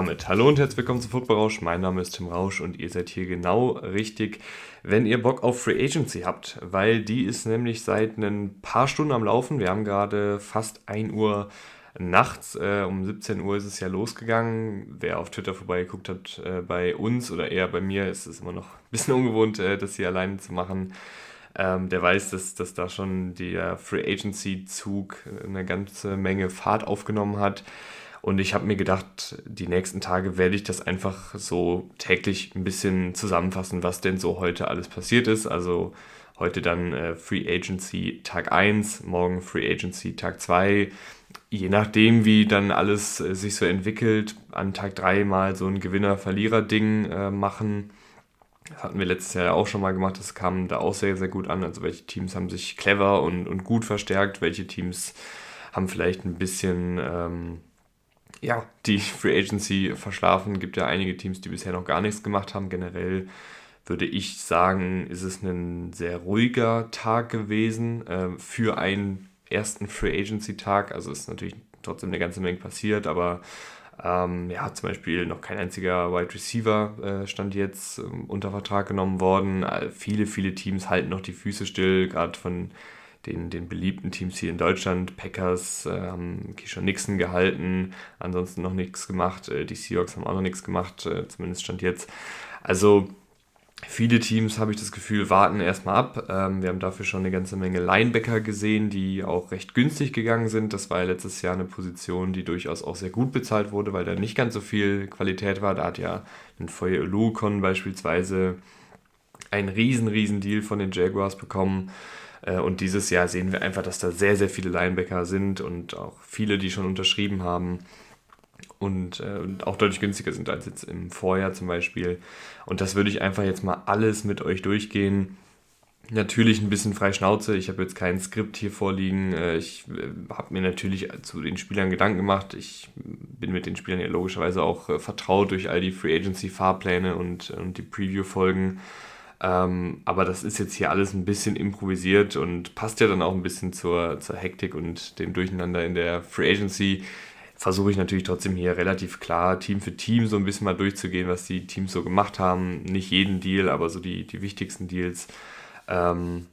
Damit hallo und herzlich willkommen zu Football Rausch. Mein Name ist Tim Rausch und ihr seid hier genau richtig, wenn ihr Bock auf Free Agency habt, weil die ist nämlich seit ein paar Stunden am Laufen. Wir haben gerade fast 1 Uhr nachts, äh, um 17 Uhr ist es ja losgegangen. Wer auf Twitter vorbeigeguckt hat, äh, bei uns oder eher bei mir, ist es immer noch ein bisschen ungewohnt, äh, das hier alleine zu machen. Ähm, der weiß, dass, dass da schon der Free Agency Zug eine ganze Menge Fahrt aufgenommen hat. Und ich habe mir gedacht, die nächsten Tage werde ich das einfach so täglich ein bisschen zusammenfassen, was denn so heute alles passiert ist. Also heute dann äh, Free Agency Tag 1, morgen Free Agency Tag 2. Je nachdem, wie dann alles äh, sich so entwickelt, an Tag 3 mal so ein Gewinner-Verlierer-Ding äh, machen. Das hatten wir letztes Jahr auch schon mal gemacht, das kam da auch sehr, sehr gut an. Also welche Teams haben sich clever und, und gut verstärkt, welche Teams haben vielleicht ein bisschen ähm, ja, die Free Agency verschlafen. Es gibt ja einige Teams, die bisher noch gar nichts gemacht haben. Generell würde ich sagen, ist es ein sehr ruhiger Tag gewesen äh, für einen ersten Free Agency Tag. Also ist natürlich trotzdem eine ganze Menge passiert, aber ähm, ja, zum Beispiel noch kein einziger Wide Receiver äh, stand jetzt ähm, unter Vertrag genommen worden. Äh, viele, viele Teams halten noch die Füße still, gerade von den, den beliebten Teams hier in Deutschland. Packers äh, haben Keyshawn Nixon gehalten, ansonsten noch nichts gemacht. Äh, die Seahawks haben auch noch nichts gemacht, äh, zumindest stand jetzt. Also viele Teams, habe ich das Gefühl, warten erstmal ab. Ähm, wir haben dafür schon eine ganze Menge Linebacker gesehen, die auch recht günstig gegangen sind. Das war ja letztes Jahr eine Position, die durchaus auch sehr gut bezahlt wurde, weil da nicht ganz so viel Qualität war. Da hat ja ein Feuer Lukon beispielsweise einen riesen, riesen Deal von den Jaguars bekommen. Äh, und dieses Jahr sehen wir einfach, dass da sehr, sehr viele Linebacker sind und auch viele, die schon unterschrieben haben und, äh, und auch deutlich günstiger sind als jetzt im Vorjahr zum Beispiel. Und das würde ich einfach jetzt mal alles mit euch durchgehen. Natürlich ein bisschen frei Schnauze. Ich habe jetzt kein Skript hier vorliegen. Äh, ich habe mir natürlich zu den Spielern Gedanken gemacht. Ich bin mit den Spielern ja logischerweise auch vertraut durch all die Free Agency Fahrpläne und, und die Preview-Folgen. Ähm, aber das ist jetzt hier alles ein bisschen improvisiert und passt ja dann auch ein bisschen zur, zur Hektik und dem Durcheinander in der Free Agency. Versuche ich natürlich trotzdem hier relativ klar Team für Team so ein bisschen mal durchzugehen, was die Teams so gemacht haben. Nicht jeden Deal, aber so die, die wichtigsten Deals. Ähm,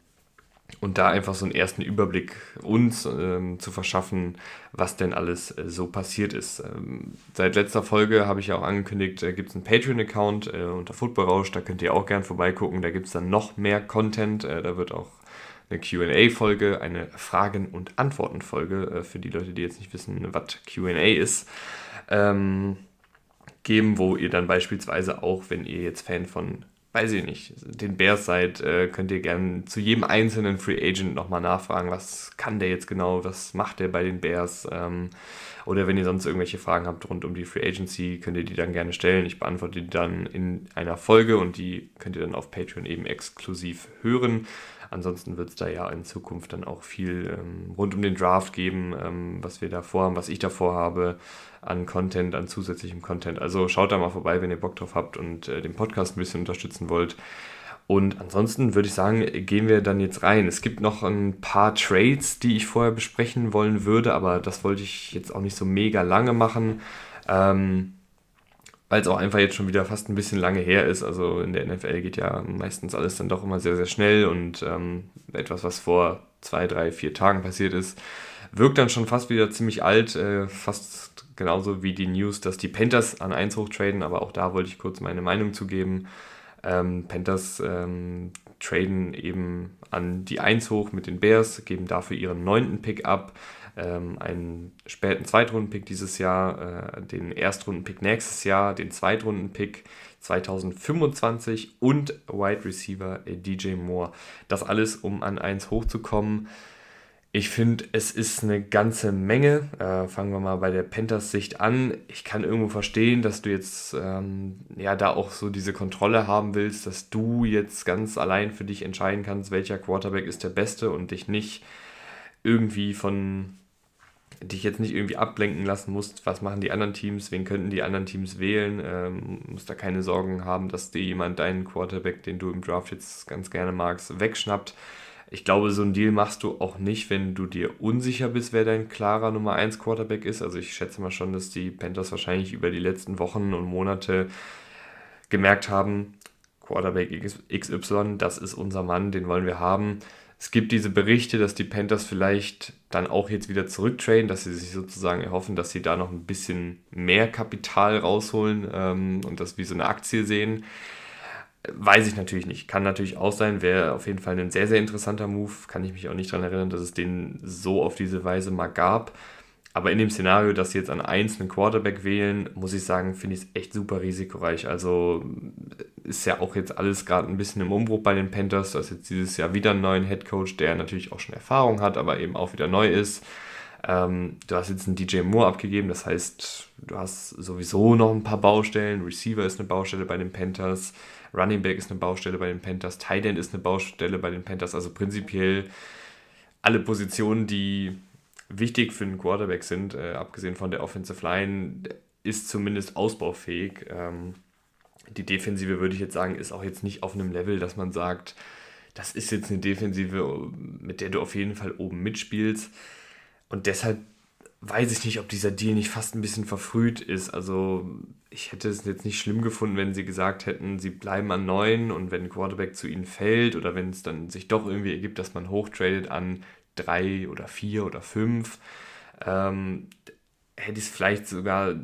und da einfach so einen ersten Überblick uns ähm, zu verschaffen, was denn alles äh, so passiert ist. Ähm, seit letzter Folge habe ich ja auch angekündigt, äh, gibt es einen Patreon-Account äh, unter Football da könnt ihr auch gern vorbeigucken, da gibt es dann noch mehr Content, äh, da wird auch eine QA-Folge, eine Fragen- und Antworten-Folge, äh, für die Leute, die jetzt nicht wissen, was QA ist, ähm, geben, wo ihr dann beispielsweise auch, wenn ihr jetzt Fan von weiß ich nicht, den Bears seid, äh, könnt ihr gerne zu jedem einzelnen Free Agent nochmal nachfragen, was kann der jetzt genau, was macht der bei den Bears. Ähm, oder wenn ihr sonst irgendwelche Fragen habt rund um die Free Agency, könnt ihr die dann gerne stellen. Ich beantworte die dann in einer Folge und die könnt ihr dann auf Patreon eben exklusiv hören. Ansonsten wird es da ja in Zukunft dann auch viel ähm, rund um den Draft geben, ähm, was wir da vorhaben, was ich da vorhabe an Content, an zusätzlichem Content. Also schaut da mal vorbei, wenn ihr Bock drauf habt und äh, den Podcast ein bisschen unterstützen wollt. Und ansonsten würde ich sagen, gehen wir dann jetzt rein. Es gibt noch ein paar Trades, die ich vorher besprechen wollen würde, aber das wollte ich jetzt auch nicht so mega lange machen. Ähm, weil es auch einfach jetzt schon wieder fast ein bisschen lange her ist. Also in der NFL geht ja meistens alles dann doch immer sehr, sehr schnell und ähm, etwas, was vor zwei, drei, vier Tagen passiert ist, wirkt dann schon fast wieder ziemlich alt, äh, fast genauso wie die News, dass die Panthers an 1 hochtraden, aber auch da wollte ich kurz meine Meinung zu geben. Ähm, Panthers ähm, traden eben an die 1 hoch mit den Bears, geben dafür ihren neunten Pick ab ähm, einen späten Zweitrunden-Pick dieses Jahr, äh, den Erstrunden-Pick nächstes Jahr, den Zweitrunden-Pick 2025 und Wide Receiver äh, DJ Moore. Das alles, um an 1 hochzukommen. Ich finde, es ist eine ganze Menge. Äh, fangen wir mal bei der Panthers-Sicht an. Ich kann irgendwo verstehen, dass du jetzt ähm, ja da auch so diese Kontrolle haben willst, dass du jetzt ganz allein für dich entscheiden kannst, welcher Quarterback ist der beste und dich nicht irgendwie von dich jetzt nicht irgendwie ablenken lassen musst, was machen die anderen Teams, wen könnten die anderen Teams wählen, ähm, musst da keine Sorgen haben, dass dir jemand deinen Quarterback, den du im Draft jetzt ganz gerne magst, wegschnappt. Ich glaube, so einen Deal machst du auch nicht, wenn du dir unsicher bist, wer dein klarer Nummer 1 Quarterback ist. Also ich schätze mal schon, dass die Panthers wahrscheinlich über die letzten Wochen und Monate gemerkt haben, Quarterback XY, das ist unser Mann, den wollen wir haben. Es gibt diese Berichte, dass die Panthers vielleicht dann auch jetzt wieder zurücktraden, dass sie sich sozusagen erhoffen, dass sie da noch ein bisschen mehr Kapital rausholen ähm, und das wie so eine Aktie sehen. Weiß ich natürlich nicht. Kann natürlich auch sein, wäre auf jeden Fall ein sehr, sehr interessanter Move. Kann ich mich auch nicht daran erinnern, dass es den so auf diese Weise mal gab. Aber in dem Szenario, dass sie jetzt einen Quarterback wählen, muss ich sagen, finde ich es echt super risikoreich. Also ist ja auch jetzt alles gerade ein bisschen im Umbruch bei den Panthers. Da ist jetzt dieses Jahr wieder einen neuen Headcoach, der natürlich auch schon Erfahrung hat, aber eben auch wieder neu ist. Ähm, du hast jetzt einen DJ Moore abgegeben, das heißt, du hast sowieso noch ein paar Baustellen. Receiver ist eine Baustelle bei den Panthers, Running Back ist eine Baustelle bei den Panthers, Tight End ist eine Baustelle bei den Panthers. Also prinzipiell alle Positionen, die wichtig für einen Quarterback sind, äh, abgesehen von der Offensive Line, ist zumindest ausbaufähig. Ähm, die Defensive, würde ich jetzt sagen, ist auch jetzt nicht auf einem Level, dass man sagt, das ist jetzt eine Defensive, mit der du auf jeden Fall oben mitspielst. Und deshalb weiß ich nicht, ob dieser Deal nicht fast ein bisschen verfrüht ist. Also ich hätte es jetzt nicht schlimm gefunden, wenn sie gesagt hätten, sie bleiben an neun und wenn ein Quarterback zu ihnen fällt oder wenn es dann sich doch irgendwie ergibt, dass man hochtradet an drei oder vier oder fünf, ähm, hätte ich es vielleicht sogar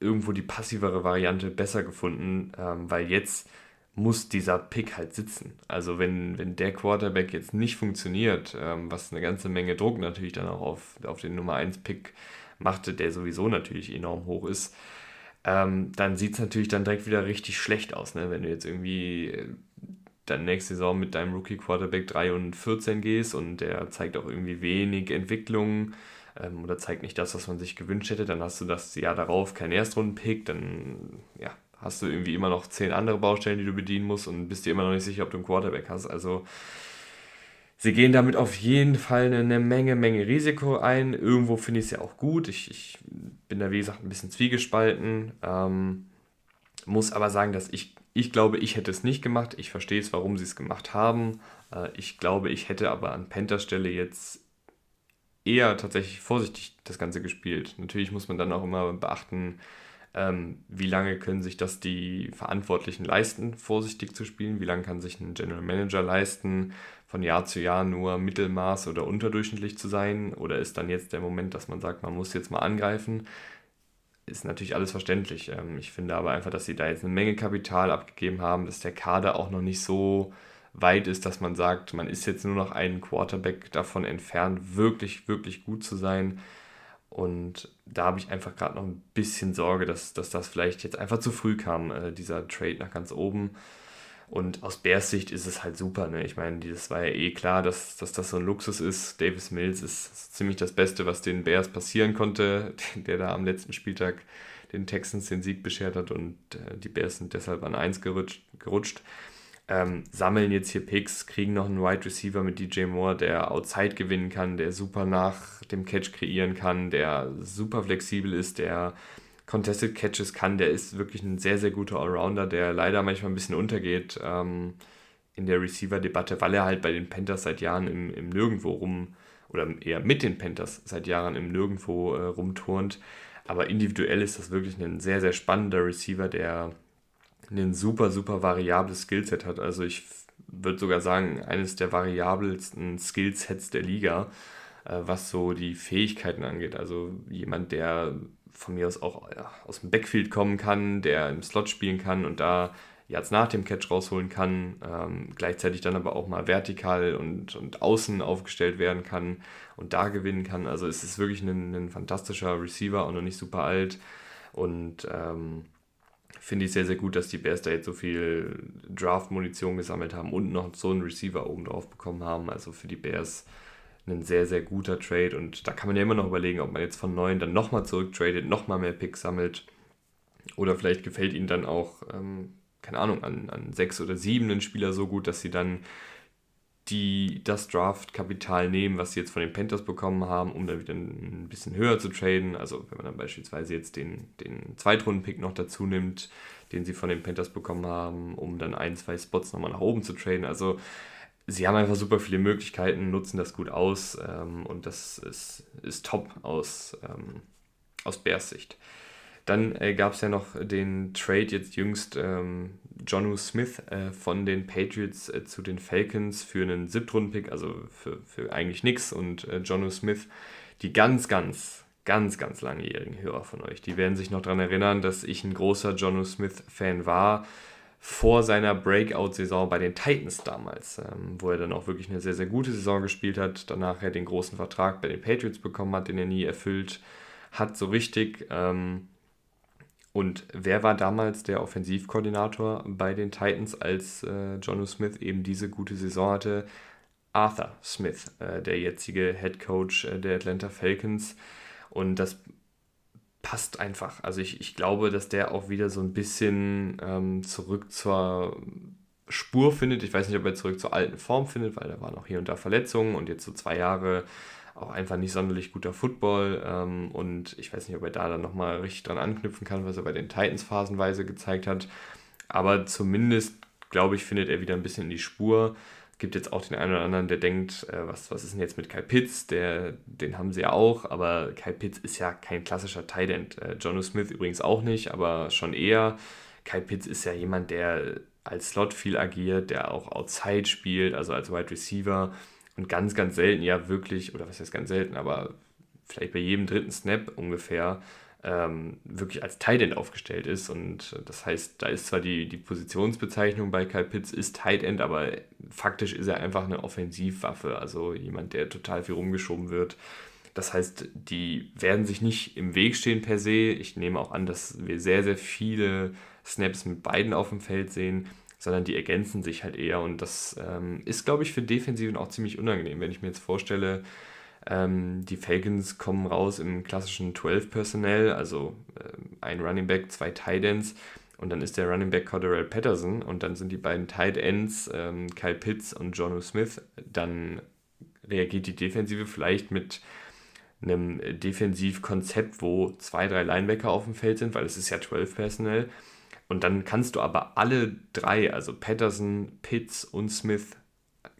irgendwo die passivere Variante besser gefunden, ähm, weil jetzt muss dieser Pick halt sitzen. Also wenn, wenn der Quarterback jetzt nicht funktioniert, ähm, was eine ganze Menge Druck natürlich dann auch auf, auf den Nummer 1 Pick machte, der sowieso natürlich enorm hoch ist, ähm, dann sieht es natürlich dann direkt wieder richtig schlecht aus, ne? wenn du jetzt irgendwie äh, dann nächste Saison mit deinem Rookie Quarterback 3 und 14 gehst und der zeigt auch irgendwie wenig Entwicklung ähm, oder zeigt nicht das, was man sich gewünscht hätte, dann hast du das Jahr darauf kein Erstrunden-Pick, dann ja, hast du irgendwie immer noch zehn andere Baustellen, die du bedienen musst und bist dir immer noch nicht sicher, ob du einen Quarterback hast. Also sie gehen damit auf jeden Fall eine Menge, Menge Risiko ein. Irgendwo finde ich es ja auch gut. Ich, ich bin da, wie gesagt, ein bisschen zwiegespalten. Ähm, muss aber sagen, dass ich ich glaube, ich hätte es nicht gemacht. Ich verstehe es, warum sie es gemacht haben. Äh, ich glaube, ich hätte aber an Panthers Stelle jetzt eher tatsächlich vorsichtig das Ganze gespielt. Natürlich muss man dann auch immer beachten, ähm, wie lange können sich das die Verantwortlichen leisten, vorsichtig zu spielen, wie lange kann sich ein General Manager leisten, von Jahr zu Jahr nur Mittelmaß oder unterdurchschnittlich zu sein, oder ist dann jetzt der Moment, dass man sagt, man muss jetzt mal angreifen ist natürlich alles verständlich. Ähm, ich finde aber einfach, dass sie da jetzt eine Menge Kapital abgegeben haben, dass der Kader auch noch nicht so weit ist, dass man sagt, man ist jetzt nur noch einen Quarterback davon entfernt, wirklich, wirklich gut zu sein. Und da habe ich einfach gerade noch ein bisschen Sorge, dass, dass das vielleicht jetzt einfach zu früh kam, äh, dieser Trade nach ganz oben. Und aus Bears Sicht ist es halt super. Ne? Ich meine, das war ja eh klar, dass, dass das so ein Luxus ist. Davis Mills ist ziemlich das Beste, was den Bears passieren konnte, der da am letzten Spieltag den Texans den Sieg beschert hat und äh, die Bears sind deshalb an 1 gerutscht. gerutscht. Ähm, sammeln jetzt hier Picks, kriegen noch einen Wide Receiver mit DJ Moore, der Outside gewinnen kann, der super nach dem Catch kreieren kann, der super flexibel ist, der Contested Catches kann, der ist wirklich ein sehr, sehr guter Allrounder, der leider manchmal ein bisschen untergeht ähm, in der Receiver-Debatte, weil er halt bei den Panthers seit Jahren im, im Nirgendwo rum, oder eher mit den Panthers seit Jahren im Nirgendwo äh, rumturnt. Aber individuell ist das wirklich ein sehr, sehr spannender Receiver, der ein super, super variables Skillset hat. Also ich würde sogar sagen, eines der variabelsten Skillsets der Liga, äh, was so die Fähigkeiten angeht. Also jemand, der von mir aus auch ja, aus dem Backfield kommen kann, der im Slot spielen kann und da jetzt nach dem Catch rausholen kann, ähm, gleichzeitig dann aber auch mal vertikal und, und außen aufgestellt werden kann und da gewinnen kann. Also es ist wirklich ein, ein fantastischer Receiver, auch noch nicht super alt und ähm, finde ich sehr, sehr gut, dass die Bears da jetzt so viel Draft-Munition gesammelt haben und noch so einen Receiver oben drauf bekommen haben. Also für die Bears ein sehr, sehr guter Trade. Und da kann man ja immer noch überlegen, ob man jetzt von 9 dann nochmal zurücktradet, nochmal mehr Picks sammelt. Oder vielleicht gefällt ihnen dann auch, ähm, keine Ahnung, an, an 6 oder 7 ein Spieler so gut, dass sie dann die das Draft-Kapital nehmen, was sie jetzt von den Panthers bekommen haben, um dann wieder ein bisschen höher zu traden. Also wenn man dann beispielsweise jetzt den, den Zweitrunden-Pick noch dazu nimmt, den sie von den Panthers bekommen haben, um dann ein, zwei Spots nochmal nach oben zu traden. Also sie haben einfach super viele Möglichkeiten, nutzen das gut aus ähm, und das ist, ist top aus, ähm, aus Bears Sicht. Dann äh, gab es ja noch den Trade jetzt jüngst ähm, Jonu Smith äh, von den Patriots äh, zu den Falcons für einen Siebtrunden-Pick, also für, für eigentlich nichts. Und äh, Jonu Smith, die ganz, ganz, ganz, ganz langjährigen Hörer von euch, die werden sich noch daran erinnern, dass ich ein großer Jonu Smith-Fan war vor seiner Breakout-Saison bei den Titans damals, ähm, wo er dann auch wirklich eine sehr, sehr gute Saison gespielt hat, danach er den großen Vertrag bei den Patriots bekommen hat, den er nie erfüllt hat, so richtig. Ähm, und wer war damals der Offensivkoordinator bei den Titans, als äh, Jono Smith eben diese gute Saison hatte? Arthur Smith, äh, der jetzige Head Coach äh, der Atlanta Falcons. Und das passt einfach. Also ich, ich glaube, dass der auch wieder so ein bisschen ähm, zurück zur Spur findet. Ich weiß nicht, ob er zurück zur alten Form findet, weil da waren auch hier und da Verletzungen und jetzt so zwei Jahre auch einfach nicht sonderlich guter Football. Ähm, und ich weiß nicht, ob er da dann nochmal richtig dran anknüpfen kann, was er bei den Titans phasenweise gezeigt hat. Aber zumindest, glaube ich, findet er wieder ein bisschen in die Spur gibt jetzt auch den einen oder anderen, der denkt, äh, was, was ist denn jetzt mit Kai Pitts? Der, den haben sie ja auch, aber Kai Pitts ist ja kein klassischer Tight End. Äh, Jono Smith übrigens auch nicht, aber schon eher. Kai Pitts ist ja jemand, der als Slot viel agiert, der auch outside spielt, also als Wide Receiver und ganz, ganz selten ja wirklich, oder was heißt ganz selten, aber vielleicht bei jedem dritten Snap ungefähr ähm, wirklich als Tight End aufgestellt ist. Und das heißt, da ist zwar die, die Positionsbezeichnung bei Kyle Pitts ist Tight End, aber faktisch ist er einfach eine Offensivwaffe, also jemand, der total viel rumgeschoben wird. Das heißt, die werden sich nicht im Weg stehen per se. Ich nehme auch an, dass wir sehr, sehr viele Snaps mit beiden auf dem Feld sehen, sondern die ergänzen sich halt eher. Und das ähm, ist, glaube ich, für Defensiven auch ziemlich unangenehm, wenn ich mir jetzt vorstelle, ähm, die Falcons kommen raus im klassischen 12-Personnel, also äh, ein Running Back, zwei Tight Ends und dann ist der Running Back Cordell Patterson und dann sind die beiden Tight Ends ähm, Kyle Pitts und Jono Smith. Dann reagiert die Defensive vielleicht mit einem Defensivkonzept, wo zwei, drei Linebacker auf dem Feld sind, weil es ist ja 12 Personnel. Und dann kannst du aber alle drei, also Patterson, Pitts und Smith,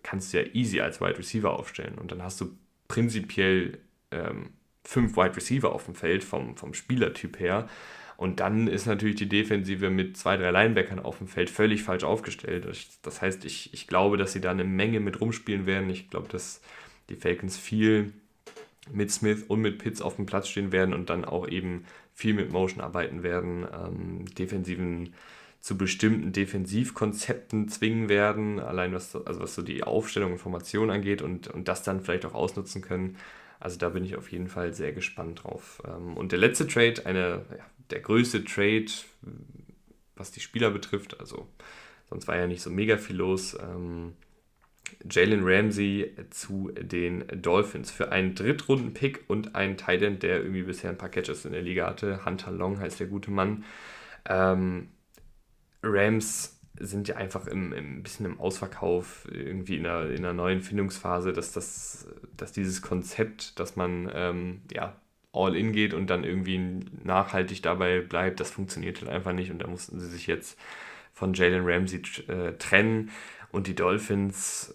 kannst du ja easy als Wide Receiver aufstellen. Und dann hast du prinzipiell ähm, fünf Wide Receiver auf dem Feld vom, vom Spielertyp her. Und dann ist natürlich die Defensive mit zwei, drei Linebackern auf dem Feld völlig falsch aufgestellt. Das heißt, ich, ich glaube, dass sie da eine Menge mit rumspielen werden. Ich glaube, dass die Falcons viel mit Smith und mit Pitts auf dem Platz stehen werden und dann auch eben viel mit Motion arbeiten werden, ähm, defensiven zu bestimmten Defensivkonzepten zwingen werden, allein was, also was so die Aufstellung und Formation angeht und, und das dann vielleicht auch ausnutzen können. Also da bin ich auf jeden Fall sehr gespannt drauf. Ähm, und der letzte Trade, eine, ja, der größte Trade, was die Spieler betrifft, also sonst war ja nicht so mega viel los. Ähm, Jalen Ramsey zu den Dolphins für einen Drittrunden-Pick und einen Titan, der irgendwie bisher ein paar Catches in der Liga hatte. Hunter Long heißt der gute Mann. Ähm, Rams sind ja einfach im, im bisschen im Ausverkauf, irgendwie in einer, in einer neuen Findungsphase, dass, das, dass dieses Konzept, dass man ähm, ja, all in geht und dann irgendwie nachhaltig dabei bleibt, das funktioniert halt einfach nicht und da mussten sie sich jetzt von Jalen Ramsey äh, trennen und die Dolphins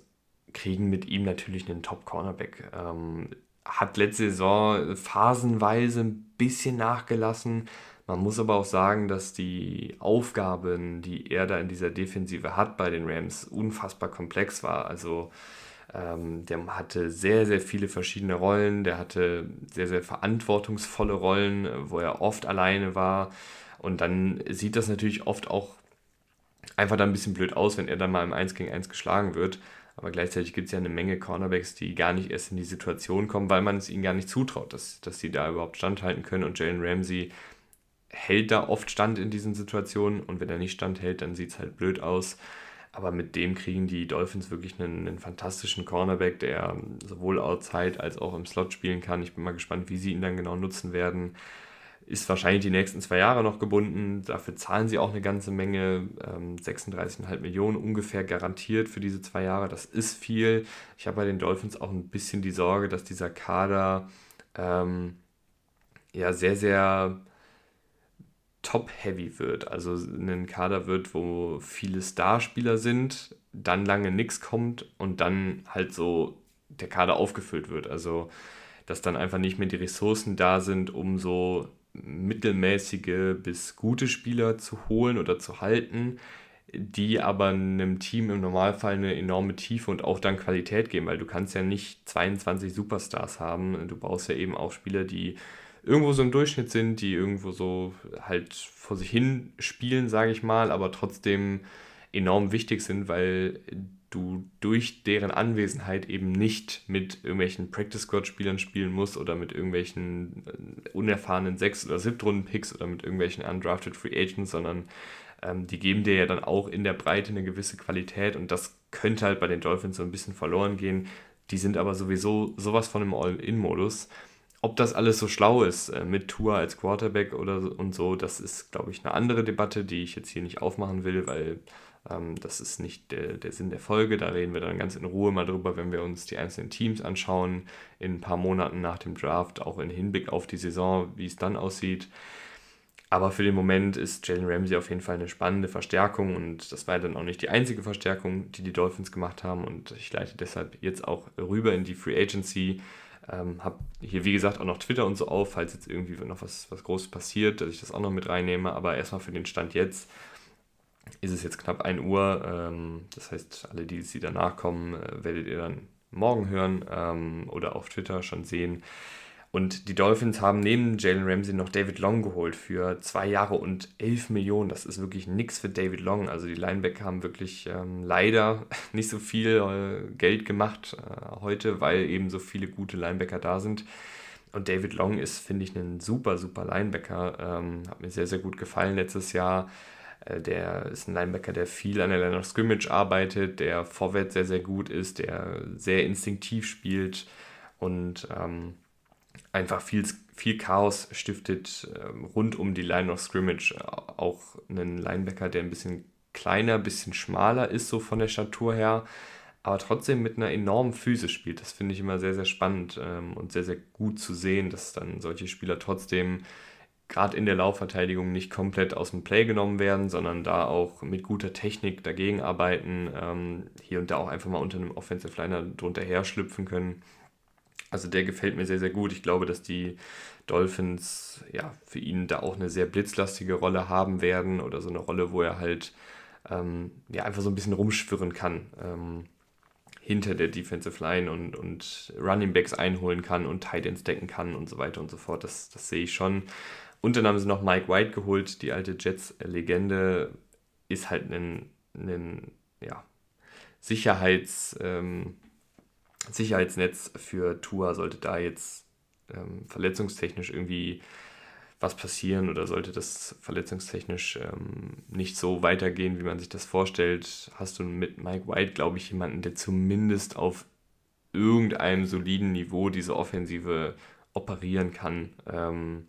kriegen mit ihm natürlich einen Top-Cornerback. Ähm, hat letzte Saison phasenweise ein bisschen nachgelassen, man muss aber auch sagen, dass die Aufgaben, die er da in dieser Defensive hat bei den Rams, unfassbar komplex war. Also ähm, der hatte sehr, sehr viele verschiedene Rollen, der hatte sehr, sehr verantwortungsvolle Rollen, wo er oft alleine war. Und dann sieht das natürlich oft auch einfach da ein bisschen blöd aus, wenn er dann mal im 1 gegen 1 geschlagen wird. Aber gleichzeitig gibt es ja eine Menge Cornerbacks, die gar nicht erst in die Situation kommen, weil man es ihnen gar nicht zutraut, dass, dass sie da überhaupt standhalten können. Und Jalen Ramsey hält da oft Stand in diesen Situationen und wenn er nicht standhält, dann sieht es halt blöd aus. Aber mit dem kriegen die Dolphins wirklich einen, einen, fantastischen Cornerback, der sowohl outside als auch im Slot spielen kann. Ich bin mal gespannt, wie sie ihn dann genau nutzen werden. Ist wahrscheinlich die nächsten zwei Jahre noch gebunden. Dafür zahlen sie auch eine ganze Menge. Ähm, 36,5 Millionen ungefähr garantiert für diese zwei Jahre. Das ist viel. Ich habe bei den Dolphins auch ein bisschen die Sorge, dass dieser Kader ähm, ja sehr, sehr top-heavy wird. Also ein Kader wird, wo viele Starspieler sind, dann lange nichts kommt und dann halt so der Kader aufgefüllt wird. Also dass dann einfach nicht mehr die Ressourcen da sind, um so mittelmäßige bis gute Spieler zu holen oder zu halten, die aber einem Team im Normalfall eine enorme Tiefe und auch dann Qualität geben, weil du kannst ja nicht 22 Superstars haben. Du brauchst ja eben auch Spieler, die irgendwo so im Durchschnitt sind, die irgendwo so halt vor sich hin spielen, sage ich mal, aber trotzdem enorm wichtig sind, weil du durch deren Anwesenheit eben nicht mit irgendwelchen Practice Squad Spielern spielen musst oder mit irgendwelchen äh, unerfahrenen Sechs- oder Siebtrunden Picks oder mit irgendwelchen undrafted Free Agents, sondern ähm, die geben dir ja dann auch in der Breite eine gewisse Qualität und das könnte halt bei den Dolphins so ein bisschen verloren gehen. Die sind aber sowieso sowas von im All-In-Modus. Ob das alles so schlau ist äh, mit Tour als Quarterback oder und so, das ist, glaube ich, eine andere Debatte, die ich jetzt hier nicht aufmachen will, weil ähm, das ist nicht der, der Sinn der Folge. Da reden wir dann ganz in Ruhe mal drüber, wenn wir uns die einzelnen Teams anschauen, in ein paar Monaten nach dem Draft, auch in Hinblick auf die Saison, wie es dann aussieht. Aber für den Moment ist Jalen Ramsey auf jeden Fall eine spannende Verstärkung und das war dann auch nicht die einzige Verstärkung, die die Dolphins gemacht haben und ich leite deshalb jetzt auch rüber in die Free Agency. Ähm, habe hier wie gesagt auch noch Twitter und so auf, falls jetzt irgendwie noch was, was Großes passiert, dass ich das auch noch mit reinnehme. Aber erstmal für den Stand jetzt ist es jetzt knapp 1 Uhr. Ähm, das heißt, alle, die, die danach kommen, äh, werdet ihr dann morgen hören ähm, oder auf Twitter schon sehen. Und die Dolphins haben neben Jalen Ramsey noch David Long geholt für zwei Jahre und 11 Millionen. Das ist wirklich nichts für David Long. Also die Linebacker haben wirklich ähm, leider nicht so viel äh, Geld gemacht äh, heute, weil eben so viele gute Linebacker da sind. Und David Long ist, finde ich, ein super, super Linebacker. Ähm, hat mir sehr, sehr gut gefallen letztes Jahr. Äh, der ist ein Linebacker, der viel an der Line of Scrimmage arbeitet, der vorwärts sehr, sehr gut ist, der sehr instinktiv spielt und ähm, einfach viel, viel Chaos stiftet ähm, rund um die Line of Scrimmage. Auch einen Linebacker, der ein bisschen kleiner, ein bisschen schmaler ist, so von der Statur her, aber trotzdem mit einer enormen Physis spielt. Das finde ich immer sehr, sehr spannend ähm, und sehr, sehr gut zu sehen, dass dann solche Spieler trotzdem gerade in der Laufverteidigung nicht komplett aus dem Play genommen werden, sondern da auch mit guter Technik dagegen arbeiten, ähm, hier und da auch einfach mal unter einem Offensive Liner drunter her schlüpfen können. Also der gefällt mir sehr, sehr gut. Ich glaube, dass die Dolphins ja für ihn da auch eine sehr blitzlastige Rolle haben werden oder so eine Rolle, wo er halt ähm, ja einfach so ein bisschen rumschwirren kann. Ähm, hinter der Defensive Line und, und Running Backs einholen kann und Tight Ends decken kann und so weiter und so fort. Das, das sehe ich schon. Und dann haben sie noch Mike White geholt, die alte Jets-Legende, ist halt ein, ein ja, Sicherheits, ähm, Sicherheitsnetz für Tour, sollte da jetzt ähm, verletzungstechnisch irgendwie was passieren oder sollte das verletzungstechnisch ähm, nicht so weitergehen, wie man sich das vorstellt, hast du mit Mike White, glaube ich, jemanden, der zumindest auf irgendeinem soliden Niveau diese Offensive operieren kann ähm,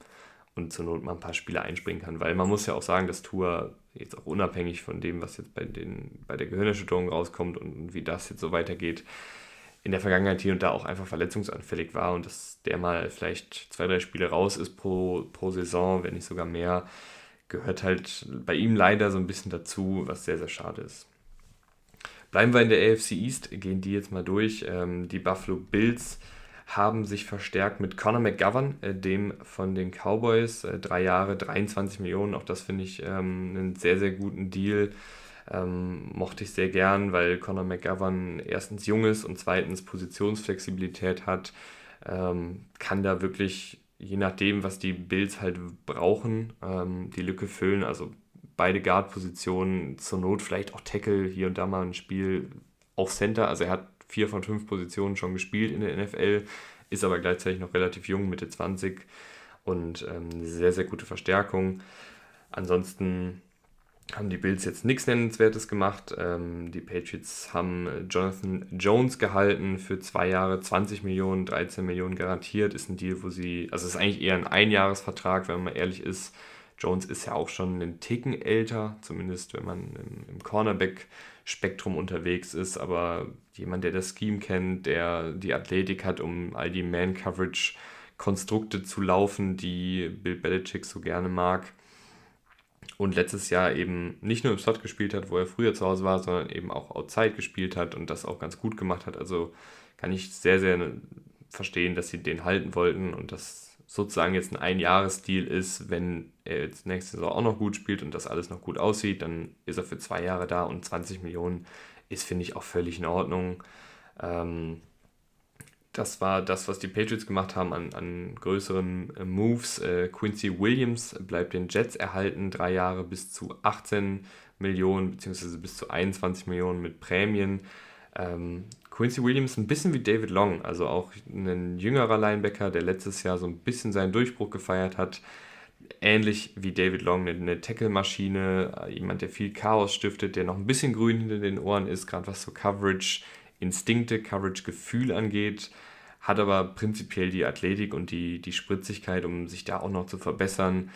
und zur Not mal ein paar Spiele einspringen kann. Weil man muss ja auch sagen, dass Tour jetzt auch unabhängig von dem, was jetzt bei, den, bei der Gehirnerschütterung rauskommt und wie das jetzt so weitergeht, in der Vergangenheit hier und da auch einfach verletzungsanfällig war und dass der mal vielleicht zwei, drei Spiele raus ist pro, pro Saison, wenn nicht sogar mehr, gehört halt bei ihm leider so ein bisschen dazu, was sehr, sehr schade ist. Bleiben wir in der AFC East, gehen die jetzt mal durch. Ähm, die Buffalo Bills haben sich verstärkt mit Conor McGovern, äh, dem von den Cowboys. Äh, drei Jahre, 23 Millionen, auch das finde ich ähm, einen sehr, sehr guten Deal. Ähm, mochte ich sehr gern, weil Conor McGovern erstens jung ist und zweitens Positionsflexibilität hat. Ähm, kann da wirklich, je nachdem, was die Bills halt brauchen, ähm, die Lücke füllen. Also beide Guard-Positionen, zur Not vielleicht auch Tackle, hier und da mal ein Spiel auf Center. Also er hat vier von fünf Positionen schon gespielt in der NFL, ist aber gleichzeitig noch relativ jung, Mitte 20 und ähm, eine sehr, sehr gute Verstärkung. Ansonsten haben die Bills jetzt nichts Nennenswertes gemacht. Ähm, die Patriots haben Jonathan Jones gehalten für zwei Jahre, 20 Millionen, 13 Millionen garantiert. Ist ein Deal, wo sie, also ist eigentlich eher ein Einjahresvertrag, wenn man ehrlich ist. Jones ist ja auch schon einen Ticken älter, zumindest wenn man im, im Cornerback-Spektrum unterwegs ist. Aber jemand, der das Scheme kennt, der die Athletik hat, um all die Man-Coverage-Konstrukte zu laufen, die Bill Belichick so gerne mag und letztes Jahr eben nicht nur im Slot gespielt hat, wo er früher zu Hause war, sondern eben auch outside gespielt hat und das auch ganz gut gemacht hat. Also kann ich sehr, sehr verstehen, dass sie den halten wollten und das sozusagen jetzt ein Einjahresdeal ist, wenn er jetzt nächste Saison auch noch gut spielt und das alles noch gut aussieht, dann ist er für zwei Jahre da und 20 Millionen ist, finde ich, auch völlig in Ordnung. Ähm, das war das, was die Patriots gemacht haben an, an größeren äh, Moves. Äh, Quincy Williams bleibt den Jets erhalten, drei Jahre bis zu 18 Millionen beziehungsweise bis zu 21 Millionen mit Prämien. Ähm, Quincy Williams ein bisschen wie David Long, also auch ein jüngerer Linebacker, der letztes Jahr so ein bisschen seinen Durchbruch gefeiert hat. Ähnlich wie David Long, eine, eine Tackle-Maschine, äh, jemand, der viel Chaos stiftet, der noch ein bisschen grün hinter den Ohren ist, gerade was so Coverage Instinkte, Coverage-Gefühl angeht, hat aber prinzipiell die Athletik und die, die Spritzigkeit, um sich da auch noch zu verbessern.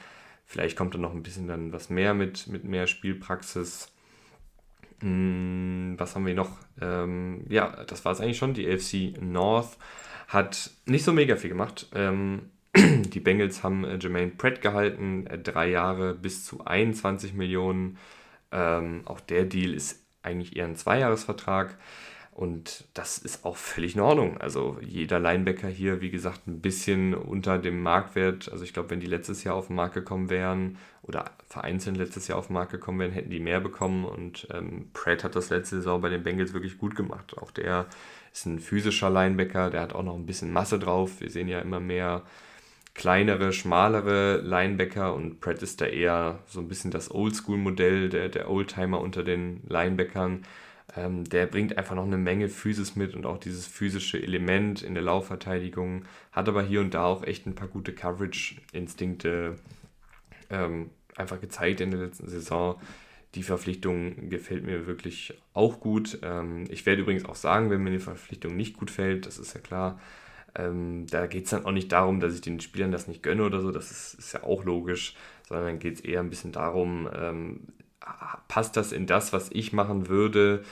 Vielleicht kommt da noch ein bisschen dann was mehr mit, mit mehr Spielpraxis. Hm, was haben wir noch? Ähm, ja, das war es eigentlich schon. Die AFC North hat nicht so mega viel gemacht. Ähm, die Bengals haben äh, Jermaine Pratt gehalten, äh, drei Jahre bis zu 21 Millionen. Ähm, auch der Deal ist eigentlich eher ein Zweijahresvertrag. Und das ist auch völlig in Ordnung. Also jeder Linebacker hier, wie gesagt, ein bisschen unter dem Marktwert. Also ich glaube, wenn die letztes Jahr auf den Markt gekommen wären oder vereinzelt letztes Jahr auf den Markt gekommen wären, hätten die mehr bekommen. Und ähm, Pratt hat das letzte Saison bei den Bengals wirklich gut gemacht. Auch der ist ein physischer Linebacker, der hat auch noch ein bisschen Masse drauf. Wir sehen ja immer mehr kleinere, schmalere Linebacker und Pratt ist da eher so ein bisschen das Oldschool-Modell, der, der Oldtimer unter den Linebackern ähm, der bringt einfach noch eine Menge Physis mit und auch dieses physische Element in der Laufverteidigung. Hat aber hier und da auch echt ein paar gute Coverage-Instinkte ähm, einfach gezeigt in der letzten Saison. Die Verpflichtung gefällt mir wirklich auch gut. Ähm, ich werde übrigens auch sagen, wenn mir die Verpflichtung nicht gut fällt, das ist ja klar. Ähm, da geht es dann auch nicht darum, dass ich den Spielern das nicht gönne oder so, das ist, ist ja auch logisch, sondern geht es eher ein bisschen darum, ähm, passt das in das, was ich machen würde?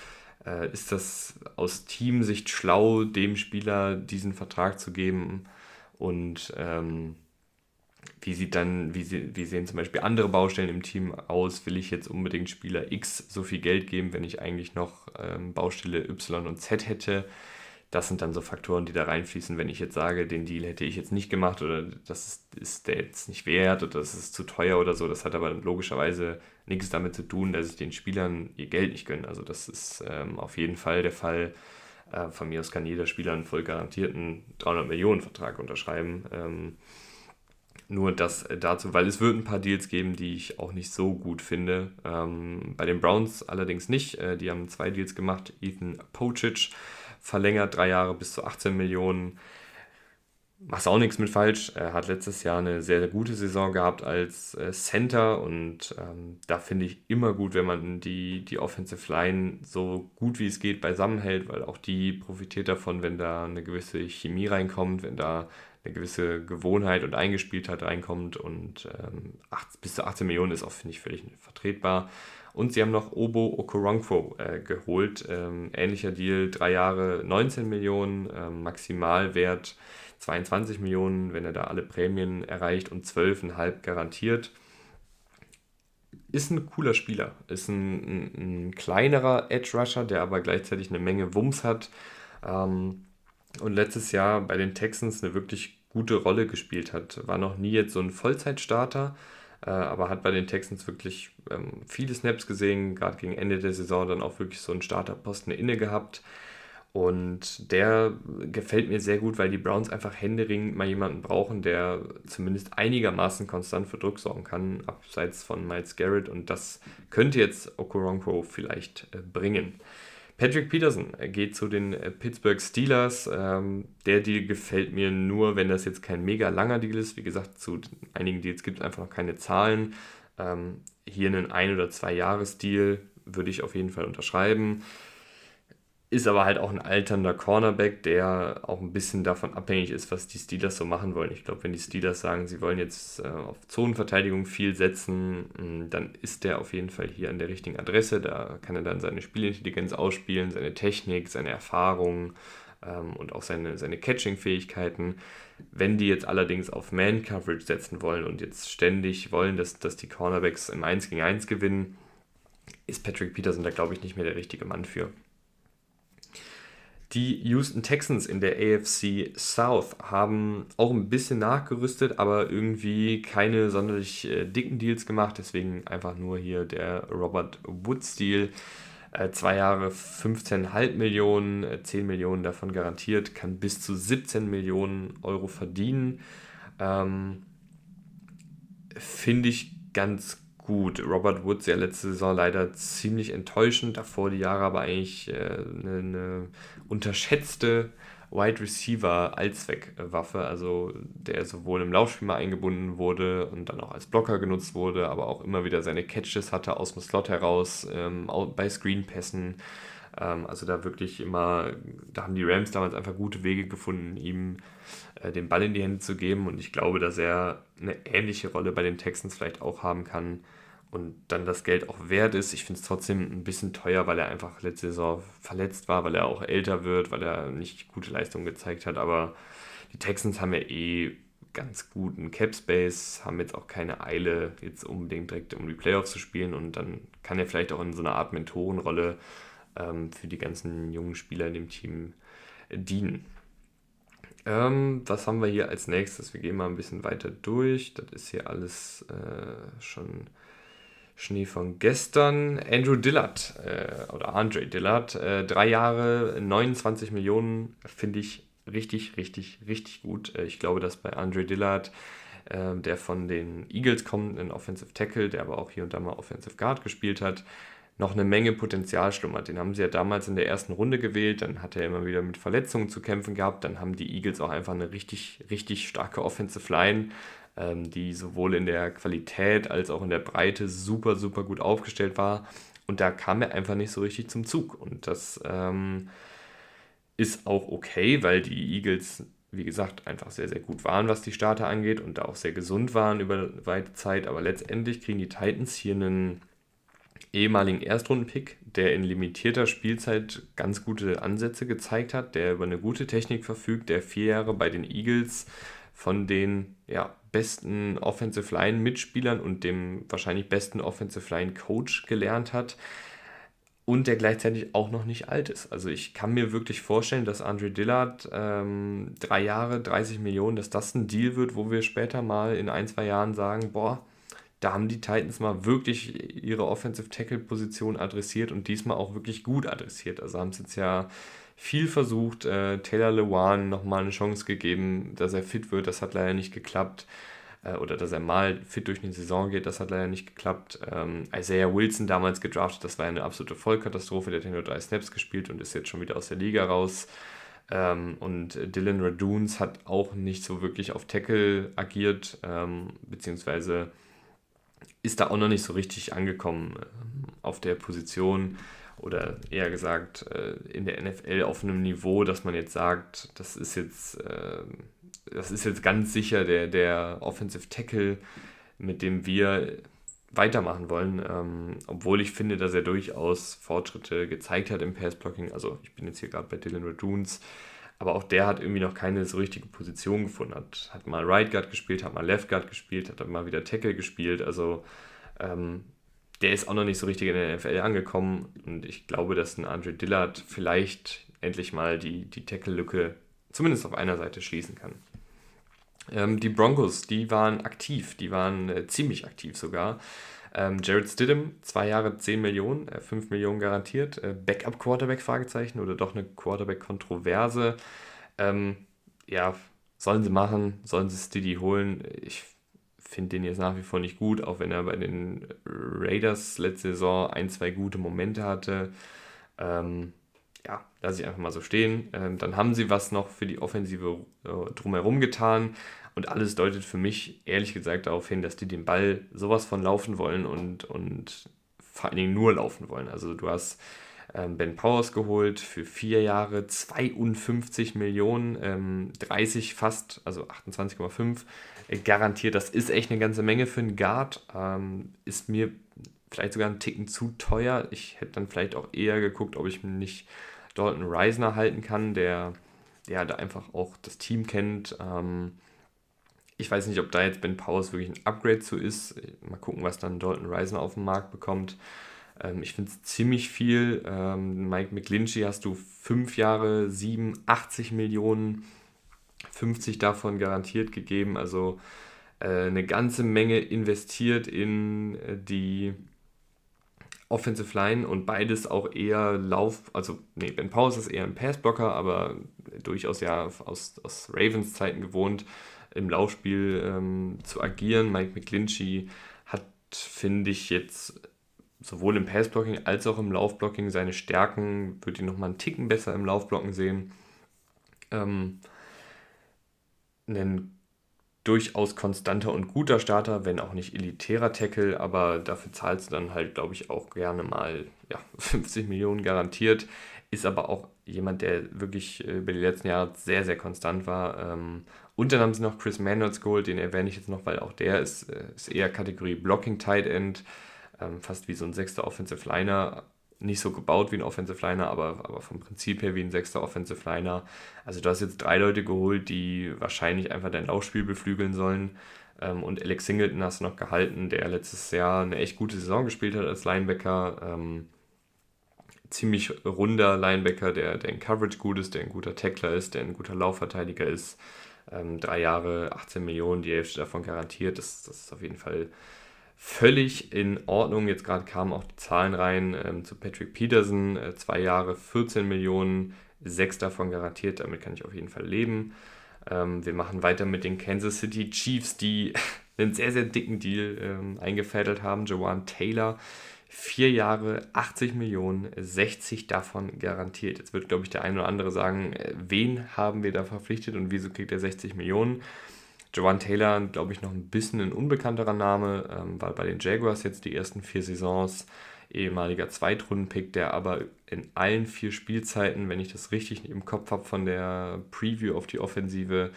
Äh, ist das aus Teamsicht schlau, dem Spieler diesen Vertrag zu geben? Und ähm, wie sieht dann, wie, sie, wie sehen zum Beispiel andere Baustellen im Team aus? Will ich jetzt unbedingt Spieler X so viel Geld geben, wenn ich eigentlich noch ähm, Baustelle Y und Z hätte? Das sind dann so Faktoren, die da reinfließen, wenn ich jetzt sage, den Deal hätte ich jetzt nicht gemacht oder das ist, ist der jetzt nicht wert oder das ist zu teuer oder so. Das hat aber logischerweise nichts damit zu tun, dass ich den Spielern ihr Geld nicht gönne. Also das ist ähm, auf jeden Fall der Fall. Äh, von mir aus kann jeder Spieler einen voll garantierten 300 Millionen Vertrag unterschreiben. Ähm, nur das dazu, weil es wird ein paar Deals geben, die ich auch nicht so gut finde. Ähm, bei den Browns allerdings nicht. Äh, die haben zwei Deals gemacht. Ethan Pocic verlängert, drei Jahre bis zu 18 Millionen machst auch nichts mit falsch. Er hat letztes Jahr eine sehr, sehr gute Saison gehabt als äh, Center und ähm, da finde ich immer gut, wenn man die, die Offensive Line so gut wie es geht beisammenhält, weil auch die profitiert davon, wenn da eine gewisse Chemie reinkommt, wenn da eine gewisse Gewohnheit und Eingespieltheit reinkommt und ähm, 8, bis zu 18 Millionen ist auch, finde ich, völlig vertretbar. Und sie haben noch Obo Okoronkwo äh, geholt. Ähm, ähnlicher Deal, drei Jahre 19 Millionen, ähm, Maximalwert 22 Millionen, wenn er da alle Prämien erreicht und 12,5 garantiert. Ist ein cooler Spieler, ist ein, ein, ein kleinerer Edge Rusher, der aber gleichzeitig eine Menge Wumms hat ähm, und letztes Jahr bei den Texans eine wirklich gute Rolle gespielt hat. War noch nie jetzt so ein Vollzeitstarter, aber hat bei den Texans wirklich ähm, viele Snaps gesehen, gerade gegen Ende der Saison dann auch wirklich so einen Starterposten inne gehabt. Und der gefällt mir sehr gut, weil die Browns einfach händeringend mal jemanden brauchen, der zumindest einigermaßen konstant für Druck sorgen kann, abseits von Miles Garrett. Und das könnte jetzt Okoronkwo vielleicht äh, bringen. Patrick Peterson geht zu den äh, Pittsburgh Steelers. Ähm, der Deal gefällt mir nur, wenn das jetzt kein mega langer Deal ist. Wie gesagt, zu einigen Deals gibt es einfach noch keine Zahlen. Ähm, hier einen Ein- oder Zwei-Jahres-Deal würde ich auf jeden Fall unterschreiben ist aber halt auch ein alternder Cornerback, der auch ein bisschen davon abhängig ist, was die Steelers so machen wollen. Ich glaube, wenn die Steelers sagen, sie wollen jetzt äh, auf Zonenverteidigung viel setzen, dann ist der auf jeden Fall hier an der richtigen Adresse. Da kann er dann seine Spielintelligenz ausspielen, seine Technik, seine Erfahrung. ähm, und auch seine, seine Catching-Fähigkeiten. Wenn die jetzt allerdings auf Man-Coverage setzen wollen und jetzt ständig wollen, dass, dass die Cornerbacks im 1 gegen 1 gewinnen, ist Patrick Peterson da, glaube ich, nicht mehr der richtige Mann für. Die Houston Texans in der AFC South haben auch ein bisschen nachgerüstet, aber irgendwie keine sonderlich äh, dicken Deals gemacht. Deswegen einfach nur hier der Robert Woods-Deal. Äh, zwei Jahre 15,5 Millionen, äh, 10 Millionen davon garantiert, kann bis zu 17 Millionen Euro verdienen. Ähm, Finde ich ganz gut. Robert Woods ja letzte Saison leider ziemlich enttäuschend, davor die Jahre aber eigentlich äh, eine, eine unterschätzte Wide Receiver Allzweckwaffe, also der sowohl im Laufspiel mal eingebunden wurde und dann auch als Blocker genutzt wurde, aber auch immer wieder seine Catches hatte aus dem Slot heraus, ähm, bei Screenpässen. Ähm, also da wirklich immer, da haben die Rams damals einfach gute Wege gefunden, ihm den Ball in die Hände zu geben und ich glaube, dass er eine ähnliche Rolle bei den Texans vielleicht auch haben kann und dann das Geld auch wert ist. Ich finde es trotzdem ein bisschen teuer, weil er einfach letzte Saison verletzt war, weil er auch älter wird, weil er nicht gute Leistungen gezeigt hat. Aber die Texans haben ja eh ganz guten Cap Space, haben jetzt auch keine Eile, jetzt unbedingt direkt um die Playoffs zu spielen und dann kann er vielleicht auch in so einer Art Mentorenrolle ähm, für die ganzen jungen Spieler in dem Team dienen. Ähm, was haben wir hier als nächstes? Wir gehen mal ein bisschen weiter durch. Das ist hier alles äh, schon Schnee von gestern. Andrew Dillard äh, oder Andre Dillard, äh, drei Jahre, 29 Millionen, finde ich richtig, richtig, richtig gut. Äh, ich glaube, dass bei Andre Dillard, äh, der von den Eagles kommt, ein Offensive Tackle, der aber auch hier und da mal Offensive Guard gespielt hat, noch eine Menge Potenzial schlummert. Den haben sie ja damals in der ersten Runde gewählt, dann hat er immer wieder mit Verletzungen zu kämpfen gehabt, dann haben die Eagles auch einfach eine richtig, richtig starke Offensive Line ähm, die sowohl in der Qualität als auch in der Breite super, super gut aufgestellt war. Und da kam er einfach nicht so richtig zum Zug. Und das ähm, ist auch okay, weil die Eagles, wie gesagt, einfach sehr, sehr gut waren, was die Starter angeht und da auch sehr gesund waren über weite Zeit. Aber letztendlich kriegen die Titans hier einen ehemaligen Erstrundenpick, der in limitierter Spielzeit ganz gute Ansätze gezeigt hat, der über eine gute Technik verfügt, der vier Jahre bei den Eagles von den ja, besten Offensive Line Mitspielern und dem wahrscheinlich besten Offensive Line Coach gelernt hat und der gleichzeitig auch noch nicht alt ist. Also ich kann mir wirklich vorstellen, dass Andre Dillard ähm, drei Jahre, 30 Millionen, dass das ein Deal wird, wo wir später mal in ein, zwei Jahren sagen, boah, da haben die Titans mal wirklich ihre Offensive Tackle Position adressiert und diesmal auch wirklich gut adressiert. Also haben es jetzt ja viel versucht, äh, Taylor Lewan nochmal eine Chance gegeben, dass er fit wird. Das hat leider nicht geklappt. Äh, oder dass er mal fit durch eine Saison geht, das hat leider nicht geklappt. Ähm, Isaiah Wilson damals gedraftet, das war eine absolute Vollkatastrophe. Der hat nur drei Snaps gespielt und ist jetzt schon wieder aus der Liga raus. Ähm, und Dylan Radoons hat auch nicht so wirklich auf Tackle agiert, ähm, beziehungsweise ist da auch noch nicht so richtig angekommen ähm, auf der Position oder eher gesagt äh, in der NFL auf einem Niveau, dass man jetzt sagt, das ist jetzt, äh, das ist jetzt ganz sicher der, der Offensive Tackle, mit dem wir weitermachen wollen, ähm, obwohl ich finde, dass er durchaus Fortschritte gezeigt hat im Passblocking. Also ich bin jetzt hier gerade bei Dylan Radoons, aber auch der hat irgendwie noch keine so richtige Position gefunden. Hat, hat mal Right Guard gespielt, hat mal Left Guard gespielt, hat dann mal wieder Tackle gespielt. Also ähm, der ist auch noch nicht so richtig in der NFL angekommen und ich glaube, dass ein Andre Dillard vielleicht endlich mal die, die Tackle-Lücke zumindest auf einer Seite schließen kann. Ähm, die Broncos, die waren aktiv, die waren äh, ziemlich aktiv sogar. Ähm, Jared Stidham, zwei Jahre 10 Millionen, äh, 5 Millionen garantiert. Äh, Backup-Quarterback, Fragezeichen, oder doch eine Quarterback-Kontroverse. Ähm, ja, sollen sie machen, sollen sie Stiddy holen. Ich finde den jetzt nach wie vor nicht gut, auch wenn er bei den Raiders letzte Saison ein, zwei gute Momente hatte. Ähm, ja, lasse ich einfach mal so stehen. Ähm, dann haben sie was noch für die Offensive äh, drumherum getan. Und alles deutet für mich ehrlich gesagt darauf hin, dass die den Ball sowas von laufen wollen und, und vor allen Dingen nur laufen wollen. Also du hast ähm, Ben Powers geholt für vier Jahre 52 Millionen, ähm, 30 fast, also 28,5 äh, garantiert. Das ist echt eine ganze Menge für einen Guard. Ähm, ist mir vielleicht sogar einen Ticken zu teuer. Ich hätte dann vielleicht auch eher geguckt, ob ich nicht Dalton Reisner halten kann, der ja, da einfach auch das Team kennt. Ähm, ich weiß nicht, ob da jetzt Ben Powers wirklich ein Upgrade zu ist. Mal gucken, was dann Dalton Reisner auf dem Markt bekommt. Ähm, ich finde es ziemlich viel. Ähm, Mike McGlinchey hast du fünf Jahre, 87 Millionen, 50 davon garantiert gegeben. Also äh, eine ganze Menge investiert in äh, die Offensive Line und beides auch eher Lauf, also nee, Ben Powers ist eher ein Passblocker, aber durchaus ja aus, aus Ravens Zeiten gewohnt, im Laufspiel ähm, zu agieren. Mike McGlinchey hat, finde ich, jetzt sowohl im Passblocking als auch im Laufblocking seine Stärken, würde ich nochmal einen Ticken besser im Laufblocken sehen. Ähm, einen durchaus konstanter und guter Starter, wenn auch nicht elitärer Tackle, aber dafür zahlst du dann halt, glaube ich, auch gerne mal ja, 50 Millionen garantiert. Ist aber auch jemand, der wirklich äh, über die letzten Jahre sehr, sehr konstant war. Ähm, und dann haben sie noch Chris Manuels geholt, den erwähne ich jetzt noch, weil auch der ist, äh, ist eher Kategorie Blocking Tight End, ähm, fast wie so ein sechster Offensive Liner nicht so gebaut wie ein Offensive Liner, aber, aber vom Prinzip her wie ein sechster Offensive Liner. Also du hast jetzt drei Leute geholt, die wahrscheinlich einfach dein Laufspiel beflügeln sollen. Ähm, und Alex Singleton hast du noch gehalten, der letztes Jahr eine echt gute Saison gespielt hat als Linebacker. Ähm, ziemlich runder Linebacker, der, der in Coverage gut ist, der ein guter Tackler ist, der ein guter Laufverteidiger ist. Ähm, drei Jahre, 18 Millionen, die Hälfte davon garantiert. Das, das ist auf jeden Fall völlig in Ordnung. Jetzt gerade kamen auch die Zahlen rein ähm, zu Patrick Peterson. Äh, zwei Jahre, 14 Millionen, sechs davon garantiert. Damit kann ich auf jeden Fall leben. Ähm, wir machen weiter mit den Kansas City Chiefs, die einen sehr, sehr dicken Deal ähm, eingefädelt haben. Jawan Taylor, vier Jahre, 80 Millionen, 60 davon garantiert. Jetzt wird, glaube ich, der eine oder andere sagen, äh, wen haben wir da verpflichtet und wieso kriegt er 60 Millionen? Joan Taylor, glaube ich, noch ein bisschen ein unbekannterer Name, ähm, war bei den Jaguars jetzt die ersten vier Saisons ehemaliger Zweitrundenpick, der aber in allen vier Spielzeiten, wenn ich das richtig im Kopf habe von der Preview auf die Offensive,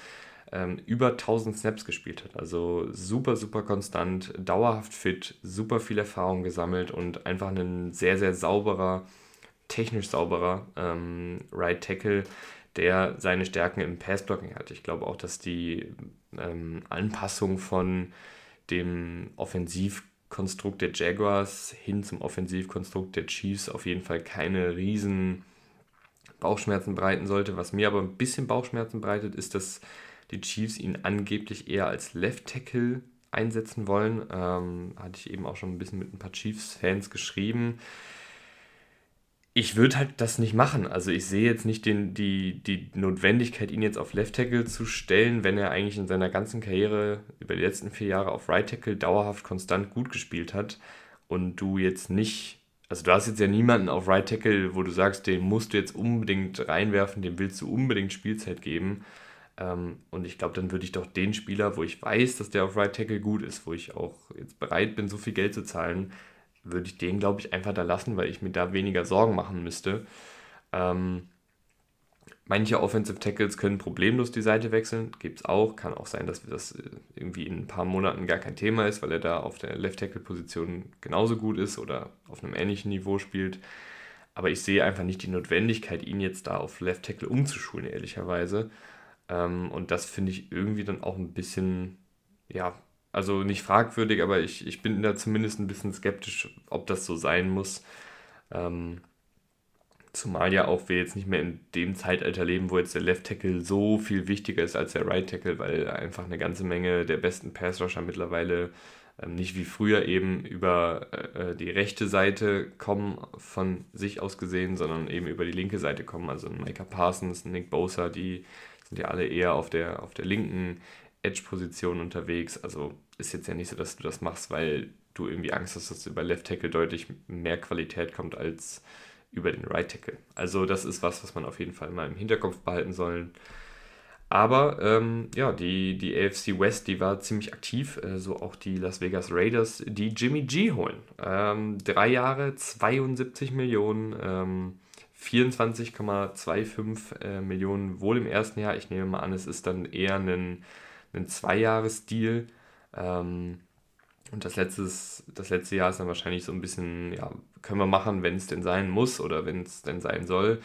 ähm, über 1000 Snaps gespielt hat. Also super, super konstant, dauerhaft fit, super viel Erfahrung gesammelt und einfach ein sehr, sehr sauberer, technisch sauberer ähm, Right Tackle, der seine Stärken im Passblocking hat. Ich glaube auch, dass die ähm, Anpassung von dem Offensivkonstrukt der Jaguars hin zum Offensivkonstrukt der Chiefs auf jeden Fall keine riesen Bauchschmerzen bereiten sollte. Was mir aber ein bisschen Bauchschmerzen bereitet, ist, dass die Chiefs ihn angeblich eher als Left Tackle einsetzen wollen. Ähm, hatte ich eben auch schon ein bisschen mit ein paar Chiefs-Fans geschrieben ich würde halt das nicht machen. Also ich sehe jetzt nicht den, die, die Notwendigkeit, ihn jetzt auf Left Tackle zu stellen, wenn er eigentlich in seiner ganzen Karriere über die letzten vier Jahre auf Right Tackle dauerhaft konstant gut gespielt hat und du jetzt nicht, also du hast jetzt ja niemanden auf Right Tackle, wo du sagst, den musst du jetzt unbedingt reinwerfen, dem willst du unbedingt Spielzeit geben. Ähm, und ich glaube, dann würde ich doch den Spieler, wo ich weiß, dass der auf Right Tackle gut ist, wo ich auch jetzt bereit bin, so viel Geld zu zahlen, würde ich den, glaube ich, einfach da lassen, weil ich mir da weniger Sorgen machen müsste. Ähm, manche Offensive Tackles können problemlos die Seite wechseln, gibt es auch. Kann auch sein, dass das äh, irgendwie in ein paar Monaten gar kein Thema ist, weil er da auf der Left Tackle Position genauso gut ist oder auf einem ähnlichen Niveau spielt. Aber ich sehe einfach nicht die Notwendigkeit, ihn jetzt da auf Left Tackle umzuschulen, ehrlicherweise. Ähm, und das finde ich irgendwie dann auch ein bisschen, ja, also nicht fragwürdig, aber ich, ich bin da zumindest ein bisschen skeptisch, ob das so sein muss. Ähm, zumal ja auch wir jetzt nicht mehr in dem Zeitalter leben, wo jetzt der Left Tackle so viel wichtiger ist als der Right Tackle, weil einfach eine ganze Menge der besten Pass Rusher mittlerweile ähm, nicht wie früher eben über äh, die rechte Seite kommen von sich aus gesehen, sondern eben über die linke Seite kommen. Also Micah Parsons, Nick Bosa, die sind ja alle eher auf der, auf der linken Edge-Position unterwegs. Also ist jetzt ja nicht so, dass du das machst, weil du irgendwie Angst hast, dass über Left Tackle deutlich mehr Qualität kommt als über den Right Tackle. Also das ist was, was man auf jeden Fall mal im Hinterkopf behalten soll. Aber ähm, ja, die, die AFC West, die war ziemlich aktiv, äh, so auch die Las Vegas Raiders, die Jimmy G holen. Ähm, drei Jahre, 72 Millionen, ähm, 24,25 äh, Millionen wohl im ersten Jahr. Ich nehme mal an, es ist dann eher ein einen Zweijahresdeal. Ähm, und das, letztes, das letzte Jahr ist dann wahrscheinlich so ein bisschen, ja, können wir machen, wenn es denn sein muss oder wenn es denn sein soll.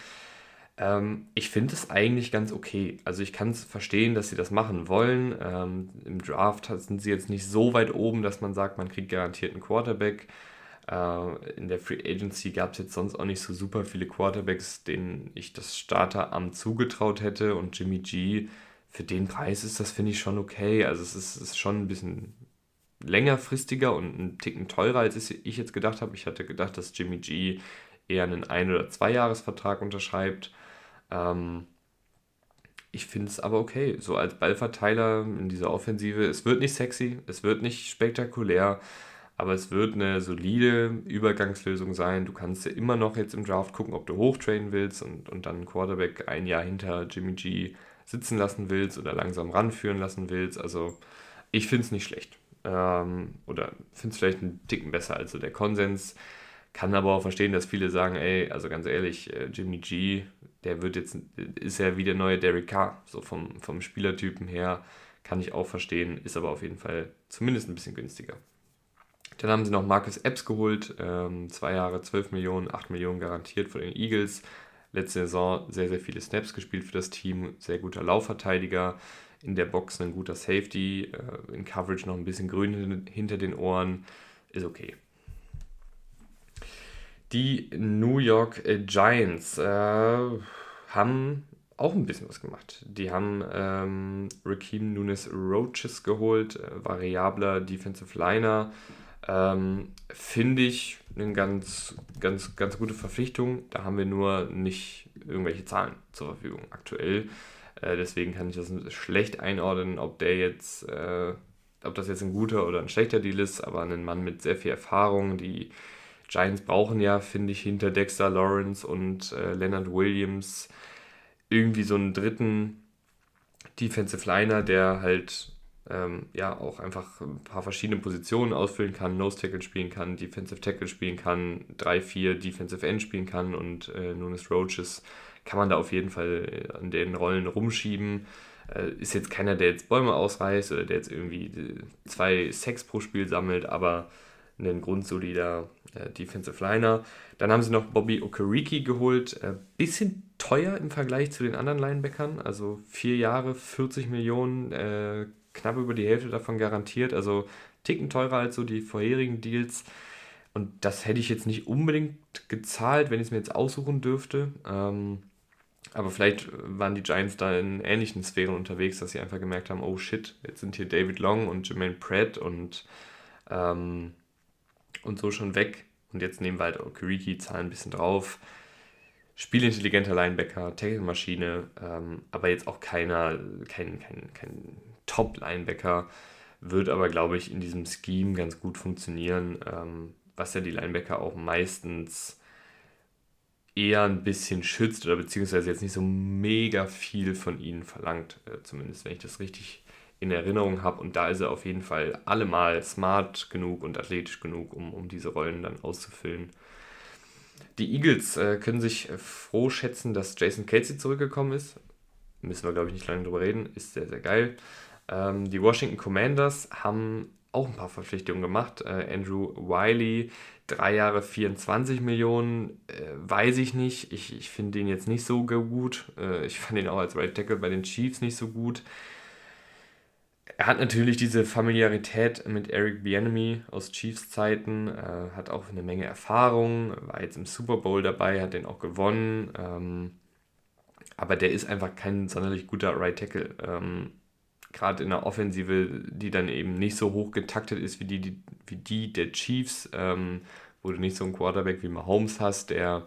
Ähm, ich finde es eigentlich ganz okay. Also ich kann es verstehen, dass sie das machen wollen. Ähm, Im Draft sind sie jetzt nicht so weit oben, dass man sagt, man kriegt garantiert einen Quarterback. Äh, in der Free Agency gab es jetzt sonst auch nicht so super viele Quarterbacks, denen ich das Starteramt zugetraut hätte. Und Jimmy G, für den Preis ist das, finde ich, schon okay. Also es ist, ist schon ein bisschen längerfristiger und ein Ticken teurer, als ich jetzt gedacht habe. Ich hatte gedacht, dass Jimmy G eher einen Ein- oder Zweijahresvertrag unterschreibt. Ähm, ich finde es aber okay, so als Ballverteiler in dieser Offensive. Es wird nicht sexy, es wird nicht spektakulär, aber es wird eine solide Übergangslösung sein. Du kannst ja immer noch jetzt im Draft gucken, ob du hochtrainen willst und, und dann Quarterback ein Jahr hinter Jimmy G sitzen lassen willst oder langsam ranführen lassen willst. Also ich finde es nicht schlecht. Ähm, oder finde es vielleicht einen Ticken besser als so der Konsens. Kann aber auch verstehen, dass viele sagen, ey, also ganz ehrlich, äh, Jimmy G, der wird jetzt, ist ja wie der neue Derek Carr, so vom, vom Spielertypen her, kann ich auch verstehen, ist aber auf jeden Fall zumindest ein bisschen günstiger. Dann haben sie noch Marcus Epps geholt, ähm, zwei Jahre 12 Millionen, 8 Millionen garantiert von den Eagles. Letzte Saison sehr, sehr viele Snaps gespielt für das Team, sehr guter Laufverteidiger, in der Box ein guter Safety, äh, in Coverage noch ein bisschen grün hinter den Ohren, ist okay. Die New York äh, Giants äh, haben auch ein bisschen was gemacht. Die haben ähm, Raheem Nunes Roaches geholt, äh, variabler Defensive Liner. Ähm, Finde ich eine ganz, ganz, ganz gute Verpflichtung. Da haben wir nur nicht irgendwelche Zahlen zur Verfügung aktuell. Äh, deswegen kann ich das schlecht einordnen, ob der jetzt, äh, ob das jetzt ein guter oder ein schlechter Deal ist, aber ein Mann mit sehr viel Erfahrung, die Giants brauchen ja, finde ich, hinter Dexter Lawrence und äh, Leonard Williams irgendwie so einen dritten Defensive Liner, der halt ähm, ja auch einfach ein paar verschiedene Positionen ausfüllen kann, Nose Tackle spielen kann, Defensive Tackle spielen kann, 3-4 Defensive End spielen kann und äh, Nunes Roaches kann man da auf jeden Fall äh, an den Rollen rumschieben. Äh, ist jetzt keiner, der jetzt Bäume ausreißt oder der jetzt irgendwie äh, zwei Sex pro Spiel sammelt, aber ein grundsolider äh, Defensive Liner. Dann haben sie noch Bobby Okereke geholt. Äh, bisschen teuer im Vergleich zu den anderen Linebackern. Also vier Jahre, 40 Millionen, äh, knapp über die Hälfte davon garantiert. Also ticken teurer als so die vorherigen Deals. Und das hätte ich jetzt nicht unbedingt gezahlt, wenn ich es mir jetzt aussuchen dürfte. Ähm, aber vielleicht waren die Giants da in ähnlichen Sphären unterwegs, dass sie einfach gemerkt haben, oh shit, jetzt sind hier David Long und Jermaine Pratt und ähm, und so schon weg. Und jetzt nehmen wir halt Okuriki, zahlen ein bisschen drauf. Spielintelligenter Linebacker, Tackle-Maschine, ähm, aber jetzt auch keiner, kein, kein, kein Top-Linebacker, wird aber, glaube ich, in diesem Scheme ganz gut funktionieren, ähm, was ja die Linebacker auch meistens eher ein bisschen schützt oder beziehungsweise jetzt nicht so mega viel von ihnen verlangt, äh, zumindest wenn ich das richtig in Erinnerung habe. Und da ist er auf jeden Fall allemal smart genug und athletisch genug, um, um diese Rollen dann auszufüllen. Die Eagles äh, können sich froh schätzen, dass Jason Casey zurückgekommen ist. Müssen wir, glaube ich, nicht lange drüber reden. Ist sehr, sehr geil. Ähm, die Washington Commanders haben auch ein paar Verpflichtungen gemacht. Äh, Andrew Wiley, drei Jahre 24 Millionen, äh, weiß ich nicht. Ich, ich finde den jetzt nicht so gut. Äh, ich fand ihn auch als Right Tackle bei den Chiefs nicht so gut. Er hat natürlich diese Familiarität mit Eric Bieniemy aus Chiefs Zeiten, äh, hat auch eine Menge Erfahrung, war jetzt im Super Bowl dabei, hat den auch gewonnen. Ähm, aber der ist einfach kein sonderlich guter Right Tackle. Ähm, Gerade in der Offensive, die dann eben nicht so hoch getaktet ist wie die, die wie die der Chiefs, ähm, wo du nicht so einen Quarterback wie Mahomes hast, der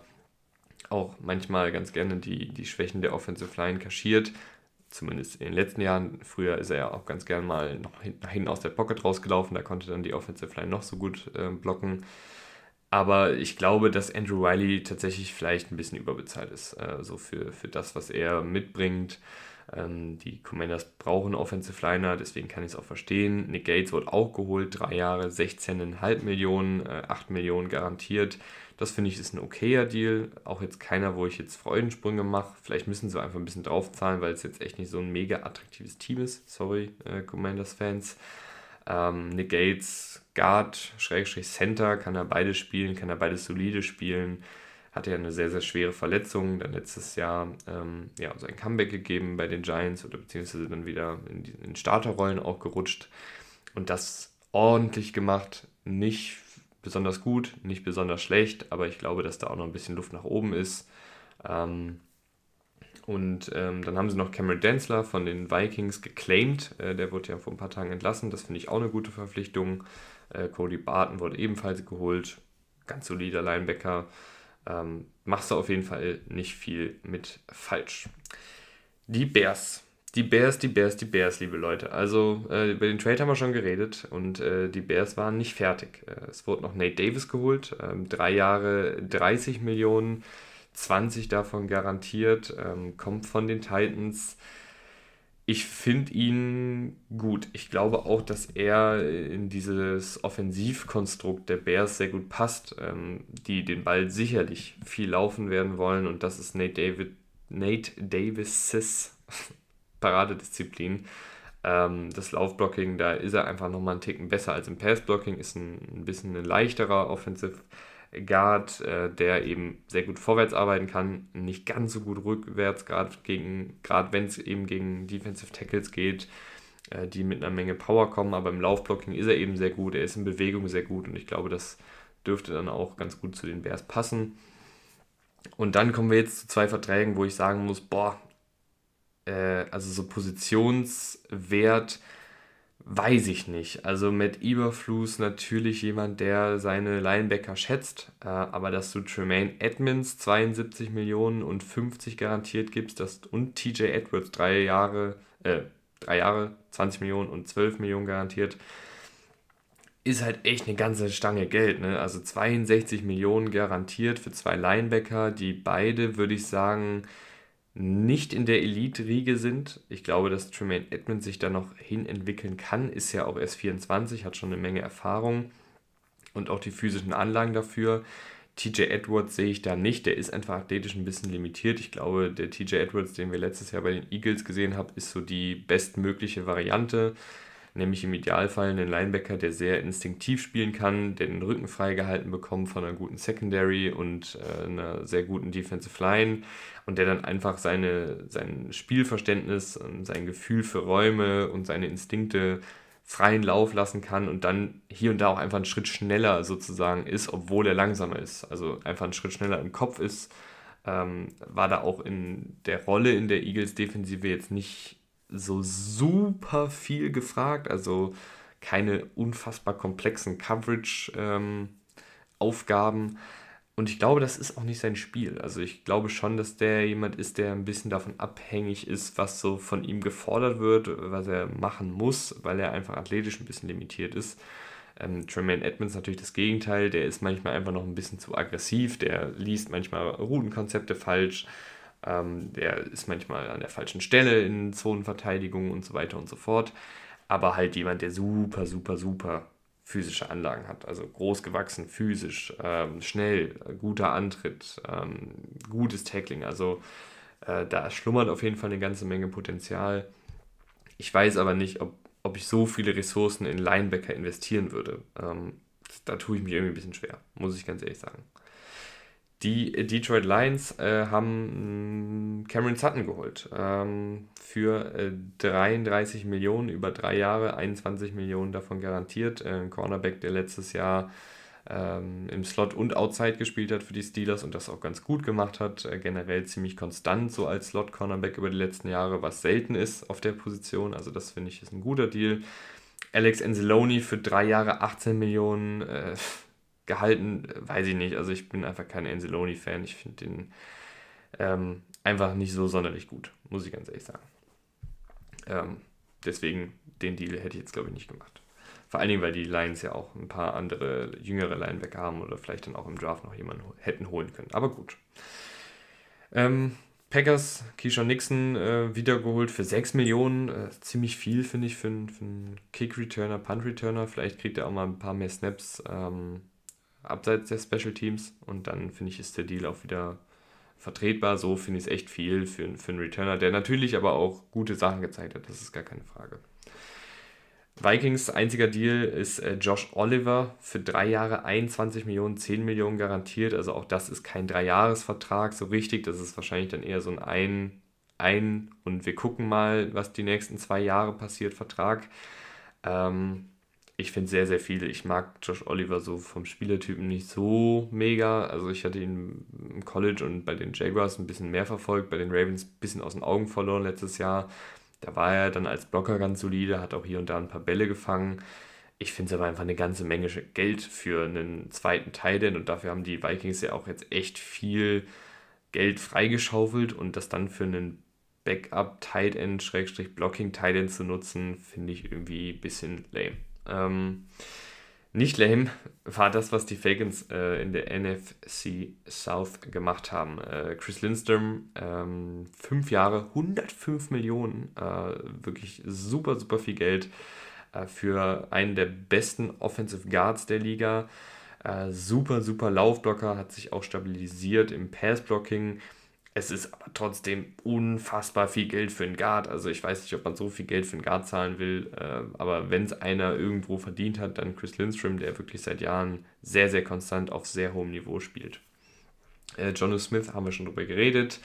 auch manchmal ganz gerne die, die Schwächen der Offensive Line kaschiert, zumindest in den letzten Jahren. Früher ist er ja auch ganz gern mal noch hinten aus der Pocket rausgelaufen, da konnte dann die Offensive Line noch so gut äh, blocken. Aber ich glaube, dass Andrew Riley tatsächlich vielleicht ein bisschen überbezahlt ist, äh, so für, für das, was er mitbringt. Ähm, die Commanders brauchen Offensive Liner, deswegen kann ich es auch verstehen. Nick Gates wurde auch geholt, drei Jahre, 16,5 Millionen, äh, 8 Millionen garantiert. Das finde ich ist ein okayer Deal. Auch jetzt keiner, wo ich jetzt Freudensprünge mache. Vielleicht müssen sie einfach ein bisschen draufzahlen, weil es jetzt echt nicht so ein mega attraktives Team ist. Sorry, äh, Commanders-Fans. Ähm, Nick Gates, Guard, Schrägstrich Center, kann er beides spielen, kann er beides solide spielen. Hatte ja eine sehr, sehr schwere Verletzung, dann letztes Jahr ähm, ja, sein Comeback gegeben bei den Giants oder beziehungsweise dann wieder in, in Starterrollen auch gerutscht und das ordentlich gemacht, nicht besonders gut, nicht besonders schlecht, aber ich glaube, dass da auch noch ein bisschen Luft nach oben ist. Ähm, und ähm, dann haben sie noch Cameron Densler von den Vikings geclaimed. Äh, der wurde ja vor ein paar Tagen entlassen. Das finde ich auch eine gute Verpflichtung. Äh, Cody Barton wurde ebenfalls geholt. Ganz solider Linebacker. Ähm, machst du auf jeden Fall nicht viel mit falsch. Die Bears. Die Bears, die Bears, die Bears, liebe Leute. Also äh, über den Trade haben wir schon geredet und äh, die Bears waren nicht fertig. Äh, es wurde noch Nate Davis geholt. Ähm, drei Jahre 30 Millionen 20 davon garantiert, ähm, kommt von den Titans. Ich finde ihn gut. Ich glaube auch, dass er in dieses Offensivkonstrukt der Bears sehr gut passt, ähm, die den Ball sicherlich viel laufen werden wollen. Und das ist Nate, David, Nate Davis' Paradedisziplin. Ähm, das Laufblocking, da ist er einfach nochmal einen Ticken besser als im Passblocking, ist ein, ein bisschen ein leichterer Offensive Guard, äh, der eben sehr gut vorwärts arbeiten kann, nicht ganz so gut rückwärts, gerade wenn es eben gegen Defensive Tackles geht, äh, die mit einer Menge Power kommen, aber im Laufblocking ist er eben sehr gut, er ist in Bewegung sehr gut und ich glaube, das dürfte dann auch ganz gut zu den Bears passen. Und dann kommen wir jetzt zu zwei Verträgen, wo ich sagen muss, boah, äh, also so Positionswert Weiß ich nicht. Also mit Eberflus natürlich jemand, der seine Linebacker schätzt, äh, aber dass du Tremaine Edmonds 72 Millionen und 50 garantiert gibst dass, und TJ Edwards drei Jahre, äh, drei Jahre, 20 Millionen und 12 Millionen garantiert, ist halt echt eine ganze Stange Geld. Ne? Also 62 Millionen garantiert für zwei Linebacker, die beide, würde ich sagen, nicht in der Elite-Riege sind. Ich glaube, dass Tremaine Edmonds sich da noch hin entwickeln kann. Ist ja auch erst 24, hat schon eine Menge Erfahrung und auch die physischen Anlagen dafür. TJ Edwards sehe ich da nicht. Der ist einfach athletisch ein bisschen limitiert. Ich glaube, der TJ Edwards, den wir letztes Jahr bei den Eagles gesehen haben, ist so die bestmögliche Variante nämlich im Idealfall einen Linebacker, der sehr instinktiv spielen kann, der den Rücken freigehalten bekommt von einer guten Secondary und äh, einer sehr guten Defensive Line und der dann einfach seine, sein Spielverständnis und sein Gefühl für Räume und seine Instinkte freien Lauf lassen kann und dann hier und da auch einfach einen Schritt schneller sozusagen ist, obwohl er langsamer ist. Also einfach einen Schritt schneller im Kopf ist. Ähm, war da auch in der Rolle in der Eagles-Defensive jetzt nicht so super viel gefragt, also keine unfassbar komplexen Coverage-Aufgaben. Ähm, und ich glaube, das ist auch nicht sein Spiel. Also ich glaube schon, dass der jemand ist, der ein bisschen davon abhängig ist, was so von ihm gefordert wird, was er machen muss, weil er einfach athletisch ein bisschen limitiert ist. Ähm, Tremaine Edmonds natürlich das Gegenteil, der ist manchmal einfach noch ein bisschen zu aggressiv, der liest manchmal Routenkonzepte falsch, ähm, der ist manchmal an der falschen Stelle in Zonenverteidigung und so weiter und so fort. Aber halt jemand, der super, super, super physische Anlagen hat. Also groß gewachsen, physisch, ähm, schnell, guter Antritt, ähm, gutes Tackling. Also äh, da schlummert auf jeden Fall eine ganze Menge Potenzial. Ich weiß aber nicht, ob, ob ich so viele Ressourcen in Linebacker investieren würde. Ähm, da tue ich mich irgendwie ein bisschen schwer, muss ich ganz ehrlich sagen. Die Detroit Lions äh, haben Cameron Sutton geholt ähm, für äh, 33 Millionen über drei Jahre, 21 Millionen davon garantiert. Äh, ein Cornerback, der letztes Jahr ähm, im Slot und Outside gespielt hat für die Steelers und das auch ganz gut gemacht hat. Äh, generell ziemlich konstant so als Slot-Cornerback über die letzten Jahre, was selten ist auf der Position. Also das finde ich ist ein guter Deal. Alex Anzalone für drei Jahre 18 Millionen äh, gehalten, weiß ich nicht. Also ich bin einfach kein Anzalone-Fan. Ich finde den ähm, einfach nicht so sonderlich gut, muss ich ganz ehrlich sagen. Ähm, deswegen, den Deal hätte ich jetzt, glaube ich, nicht gemacht. Vor allen Dingen, weil die Lions ja auch ein paar andere jüngere Linebacker haben oder vielleicht dann auch im Draft noch jemanden hätten holen können. Aber gut. Ähm, Packers, Keyshawn Nixon äh, wiedergeholt für 6 Millionen. Äh, ziemlich viel, finde ich, für, für einen Kick-Returner, Punt-Returner. Vielleicht kriegt er auch mal ein paar mehr Snaps. Ähm, abseits der Special Teams. Und dann finde ich, ist der Deal auch wieder vertretbar. So finde ich es echt viel für, für einen Returner, der natürlich aber auch gute Sachen gezeigt hat. Das ist gar keine Frage. Vikings einziger Deal ist äh, Josh Oliver für drei Jahre 21 Millionen, 10 Millionen garantiert. Also auch das ist kein Dreijahresvertrag so richtig. Das ist wahrscheinlich dann eher so ein ein, ein und wir gucken mal, was die nächsten zwei Jahre passiert, Vertrag. Ähm, ich finde sehr, sehr viel. Ich mag Josh Oliver so vom Spielertypen nicht so mega. Also ich hatte ihn im College und bei den Jaguars ein bisschen mehr verfolgt, bei den Ravens ein bisschen aus den Augen verloren letztes Jahr. Da war er dann als Blocker ganz solide, hat auch hier und da ein paar Bälle gefangen. Ich finde es aber einfach eine ganze Menge Geld für einen zweiten Tight und dafür haben die Vikings ja auch jetzt echt viel Geld freigeschaufelt und das dann für einen Backup Tight End Schrägstrich Blocking Tight End zu nutzen, finde ich irgendwie ein bisschen lame. Ähm, nicht lame war das, was die Falcons äh, in der NFC South gemacht haben. Äh, Chris Lindstrom, ähm, fünf Jahre, 105 Millionen, äh, wirklich super, super viel Geld äh, für einen der besten Offensive Guards der Liga. Äh, super, super Laufblocker, hat sich auch stabilisiert im Passblocking. Es ist aber trotzdem unfassbar viel Geld für einen Guard. Also ich weiß nicht, ob man so viel Geld für einen Guard zahlen will, äh, aber wenn es einer irgendwo verdient hat, dann Chris Lindstrom, der wirklich seit Jahren sehr, sehr konstant auf sehr hohem Niveau spielt. Äh, Jono Smith haben wir schon drüber geredet.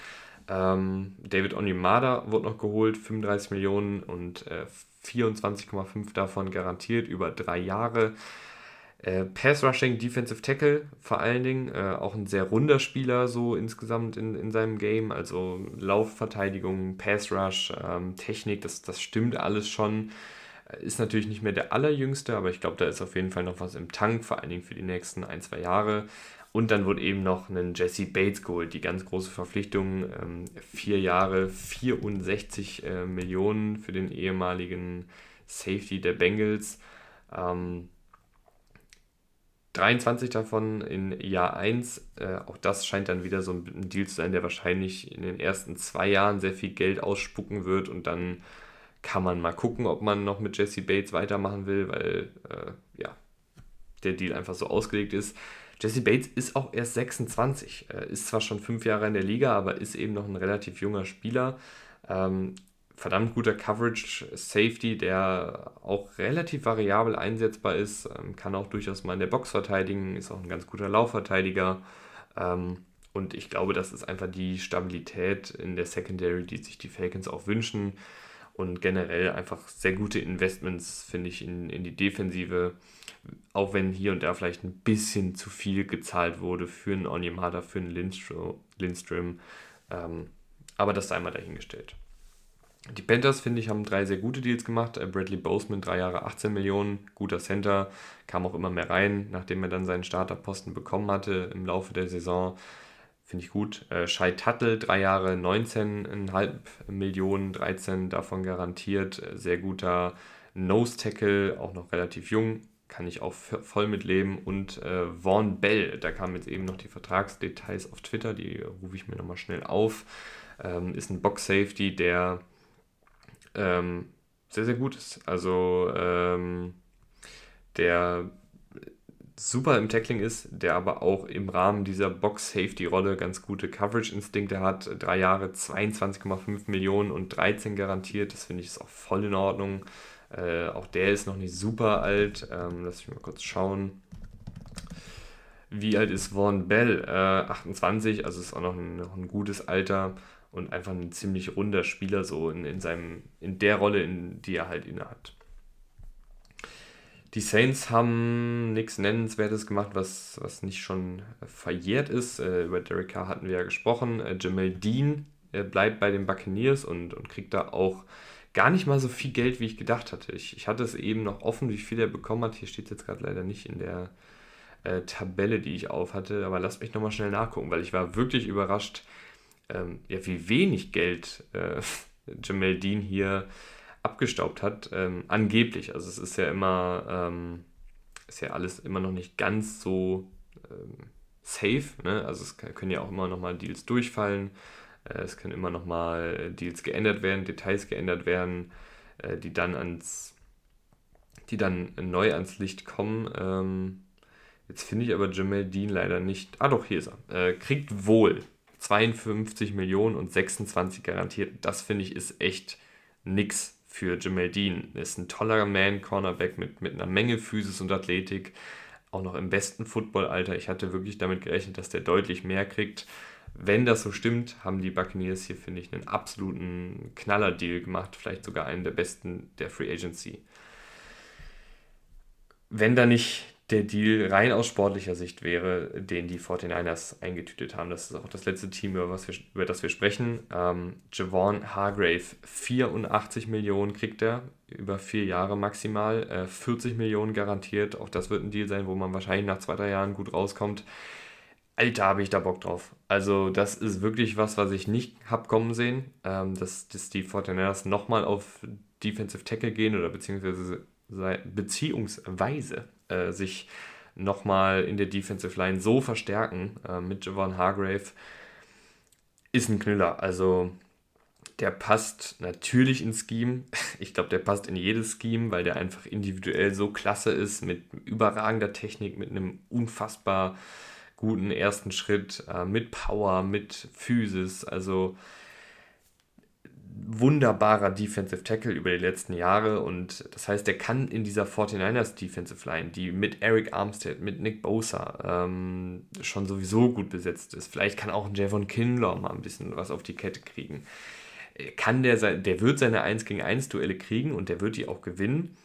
Ähm, David Onimada wurde noch geholt, 35 Millionen und äh, 24,5 davon garantiert über drei Jahre. Äh, Pass Rushing, Defensive Tackle vor allen Dingen, äh, auch ein sehr runder Spieler so insgesamt in, in seinem Game, also Laufverteidigung, Pass Rush, ähm, Technik, das, das stimmt alles schon. Äh, ist natürlich nicht mehr der allerjüngste, aber ich glaube, da ist auf jeden Fall noch was im Tank, vor allen Dingen für die nächsten ein, zwei Jahre. Und dann wurde eben noch ein Jesse Bates geholt, die ganz große Verpflichtung. Ähm, vier Jahre, 64 äh, Millionen für den ehemaligen Safety der Bengals. Ähm, 23 davon in Jahr 1. Äh, auch das scheint dann wieder so ein Deal zu sein, der wahrscheinlich in den ersten zwei Jahren sehr viel Geld ausspucken wird und dann kann man mal gucken, ob man noch mit Jesse Bates weitermachen will, weil äh, ja, der Deal einfach so ausgelegt ist. Jesse Bates ist auch erst 26, äh, ist zwar schon fünf Jahre in der Liga, aber ist eben noch ein relativ junger Spieler. Ähm, verdammt guter Coverage-Safety, der auch relativ variabel einsetzbar ist, ähm, kann auch durchaus mal in der Box verteidigen, ist auch ein ganz guter Laufverteidiger. Ähm, und ich glaube, das ist einfach die Stabilität in der Secondary, die sich die Falcons auch wünschen. Und generell einfach sehr gute Investments, finde ich, in, in die Defensive. Auch wenn hier und da vielleicht ein bisschen zu viel gezahlt wurde für einen Onyemada, für einen Lindstrom. Lindstrom. Ähm, aber das sei mal dahingestellt. Die Panthers, finde ich, haben drei sehr gute Deals gemacht. Äh, Bradley Boseman, drei Jahre 18 Millionen, guter Center, kam auch immer mehr rein, nachdem er dann seinen Starterposten bekommen hatte im Laufe der Saison. Finde ich gut. Äh, Shai Tuttle, drei Jahre 19,5 Millionen, 13 davon garantiert. Äh, sehr guter Nose Tackle, auch noch relativ jung, kann ich auch voll mitleben. Und Vaughn Bell, da kamen jetzt eben noch die Vertragsdetails auf Twitter, die rufe ich mir nochmal schnell auf. Ähm, ist ein Box Safety, der ähm, sehr, sehr gut ist. Also ähm, der super im Tackling ist, der aber auch im Rahmen dieser Box-Safety-Rolle ganz gute Coverage-Instinkte hat. Drei Jahre 22,5 Millionen und 13 garantiert. Das finde ich ist auch voll in Ordnung. Äh, auch der ist noch nicht super alt. Ähm, lass mich mal kurz schauen. Wie alt ist Vaughn Bell? Äh, 28, also ist auch noch ein, noch ein gutes Alter und einfach ein ziemlich runder Spieler, so in, in, seinem, in der Rolle, in die er halt innehat. Die Saints haben nichts Nennenswertes gemacht, was, was nicht schon verjährt ist. Äh, über Derek Carr hatten wir ja gesprochen. Äh, Jamal Dean äh, bleibt bei den Buccaneers und, und kriegt da auch gar nicht mal so viel Geld, wie ich gedacht hatte. Ich, ich hatte es eben noch offen, wie viel er bekommen hat. Hier steht es jetzt gerade leider nicht in der äh, Tabelle, die ich auf hatte. Aber lasst mich nochmal schnell nachgucken, weil ich war wirklich überrascht, ähm, ja, wie wenig Geld äh, Jamel Dean hier abgestaubt hat, ähm, angeblich. Also es ist ja immer, ähm, ist ja alles immer noch nicht ganz so ähm, safe. Ne? Also es können ja auch immer noch mal Deals durchfallen. Äh, es können immer noch mal Deals geändert werden, Details geändert werden, äh, die dann ans, die dann neu ans Licht kommen. Ähm, jetzt finde ich aber Jamel Dean leider nicht. Ah doch, hier ist er. Äh, kriegt wohl 52 Millionen und 26 garantiert. Das finde ich ist echt nix für Jamal Dean. Ist ein toller Man-Cornerback mit, mit einer Menge Physis und Athletik. Auch noch im besten Footballalter. Ich hatte wirklich damit gerechnet, dass der deutlich mehr kriegt. Wenn das so stimmt, haben die Buccaneers hier, finde ich, einen absoluten Knaller-Deal gemacht. Vielleicht sogar einen der besten der Free Agency. Wenn da nicht der Deal rein aus sportlicher Sicht wäre, den die 49ers eingetütet haben. Das ist auch das letzte Team, über, was wir, über das wir sprechen. Ähm, Javon Hargrave, 84 Millionen kriegt er, über vier Jahre maximal, äh, 40 Millionen garantiert. Auch das wird ein Deal sein, wo man wahrscheinlich nach zwei, drei Jahren gut rauskommt. Alter, habe ich da Bock drauf. Also das ist wirklich was, was ich nicht habe kommen sehen, ähm, dass, dass die 49ers nochmal auf Defensive Tackle gehen oder beziehungsweise, beziehungsweise äh, sich nochmal in der Defensive Line so verstärken äh, mit Javon Hargrave, ist ein Knüller. Also der passt natürlich ins Scheme. Ich glaube, der passt in jedes Scheme, weil der einfach individuell so klasse ist, mit überragender Technik, mit einem unfassbar guten ersten Schritt, äh, mit Power, mit Physis. Also wunderbarer Defensive Tackle über die letzten Jahre und das heißt, der kann in dieser 49ers Defensive Line, die mit Eric Armstead, mit Nick Bosa ähm, schon sowieso gut besetzt ist, vielleicht kann auch ein Javon Kinlaw mal ein bisschen was auf die Kette kriegen. Kann der, der wird seine 1 gegen 1 Duelle kriegen und der wird die auch gewinnen.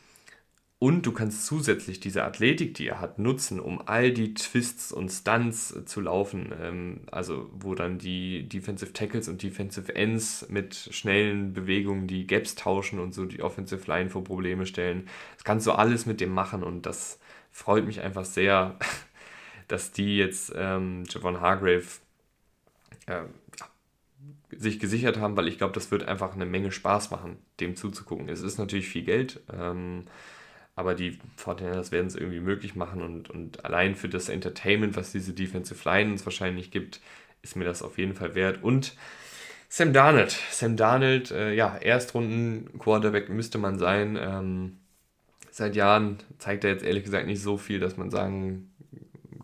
Und du kannst zusätzlich diese Athletik, die er hat, nutzen, um all die Twists und Stunts äh, zu laufen. Ähm, also wo dann die Defensive Tackles und Defensive Ends mit schnellen Bewegungen die Gaps tauschen und so die Offensive Line vor Probleme stellen. Das kannst du alles mit dem machen und das freut mich einfach sehr, dass die jetzt ähm, Javon Hargrave äh, sich gesichert haben, weil ich glaube, das wird einfach eine Menge Spaß machen, dem zuzugucken. Es ist natürlich viel Geld. Ähm, aber die Fortinanders werden es irgendwie möglich machen und, und allein für das Entertainment, was diese Defensive Line uns wahrscheinlich gibt, ist mir das auf jeden Fall wert. Und Sam Darnold. Sam Darnold, äh, ja, Erstrunden-Quarterback müsste man sein. Ähm, seit Jahren zeigt er jetzt ehrlich gesagt nicht so viel, dass man sagen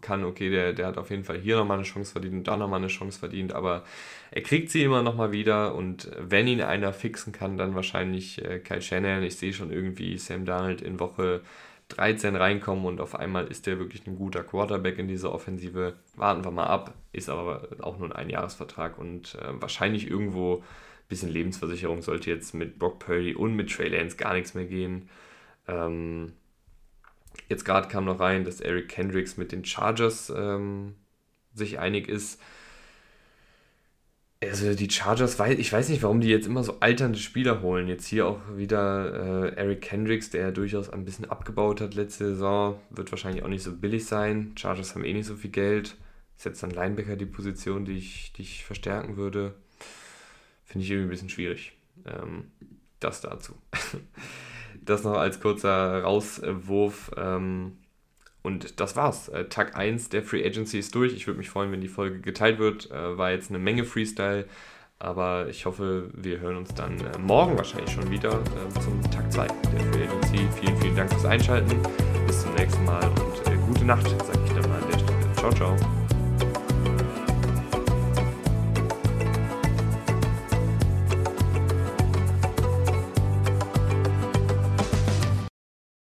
kann, okay, der, der hat auf jeden Fall hier nochmal eine Chance verdient und da nochmal eine Chance verdient, aber er kriegt sie immer nochmal wieder und wenn ihn einer fixen kann, dann wahrscheinlich äh, Kyle Shannon. Ich sehe schon irgendwie Sam Darnold in Woche 13 reinkommen und auf einmal ist der wirklich ein guter Quarterback in dieser Offensive. Warten wir mal ab, ist aber auch nur ein Einjahresvertrag und äh, wahrscheinlich irgendwo ein bisschen Lebensversicherung sollte jetzt mit Brock Purdy und mit Trey Lance gar nichts mehr gehen. Ähm, jetzt gerade kam noch rein, dass Eric Kendricks mit den Chargers ähm, sich einig ist. Also die Chargers, ich weiß nicht, warum die jetzt immer so alternde Spieler holen. Jetzt hier auch wieder äh, Eric Kendricks, der durchaus ein bisschen abgebaut hat letzte Saison. Wird wahrscheinlich auch nicht so billig sein. Chargers haben eh nicht so viel Geld. Ist jetzt dann Linebacker die Position, die ich, die ich verstärken würde. Finde ich irgendwie ein bisschen schwierig. Ähm, das dazu. das noch als kurzer Rauswurf. Ähm, und das war's. Äh, Tag 1 der Free Agency ist durch. Ich würde mich freuen, wenn die Folge geteilt wird. Äh, war jetzt eine Menge Freestyle. Aber ich hoffe, wir hören uns dann äh, morgen wahrscheinlich schon wieder äh, zum Tag 2 der Free Agency. Vielen, vielen Dank fürs Einschalten. Bis zum nächsten Mal und gute Nacht, sage ich dann mal an der Stelle. Ciao, ciao.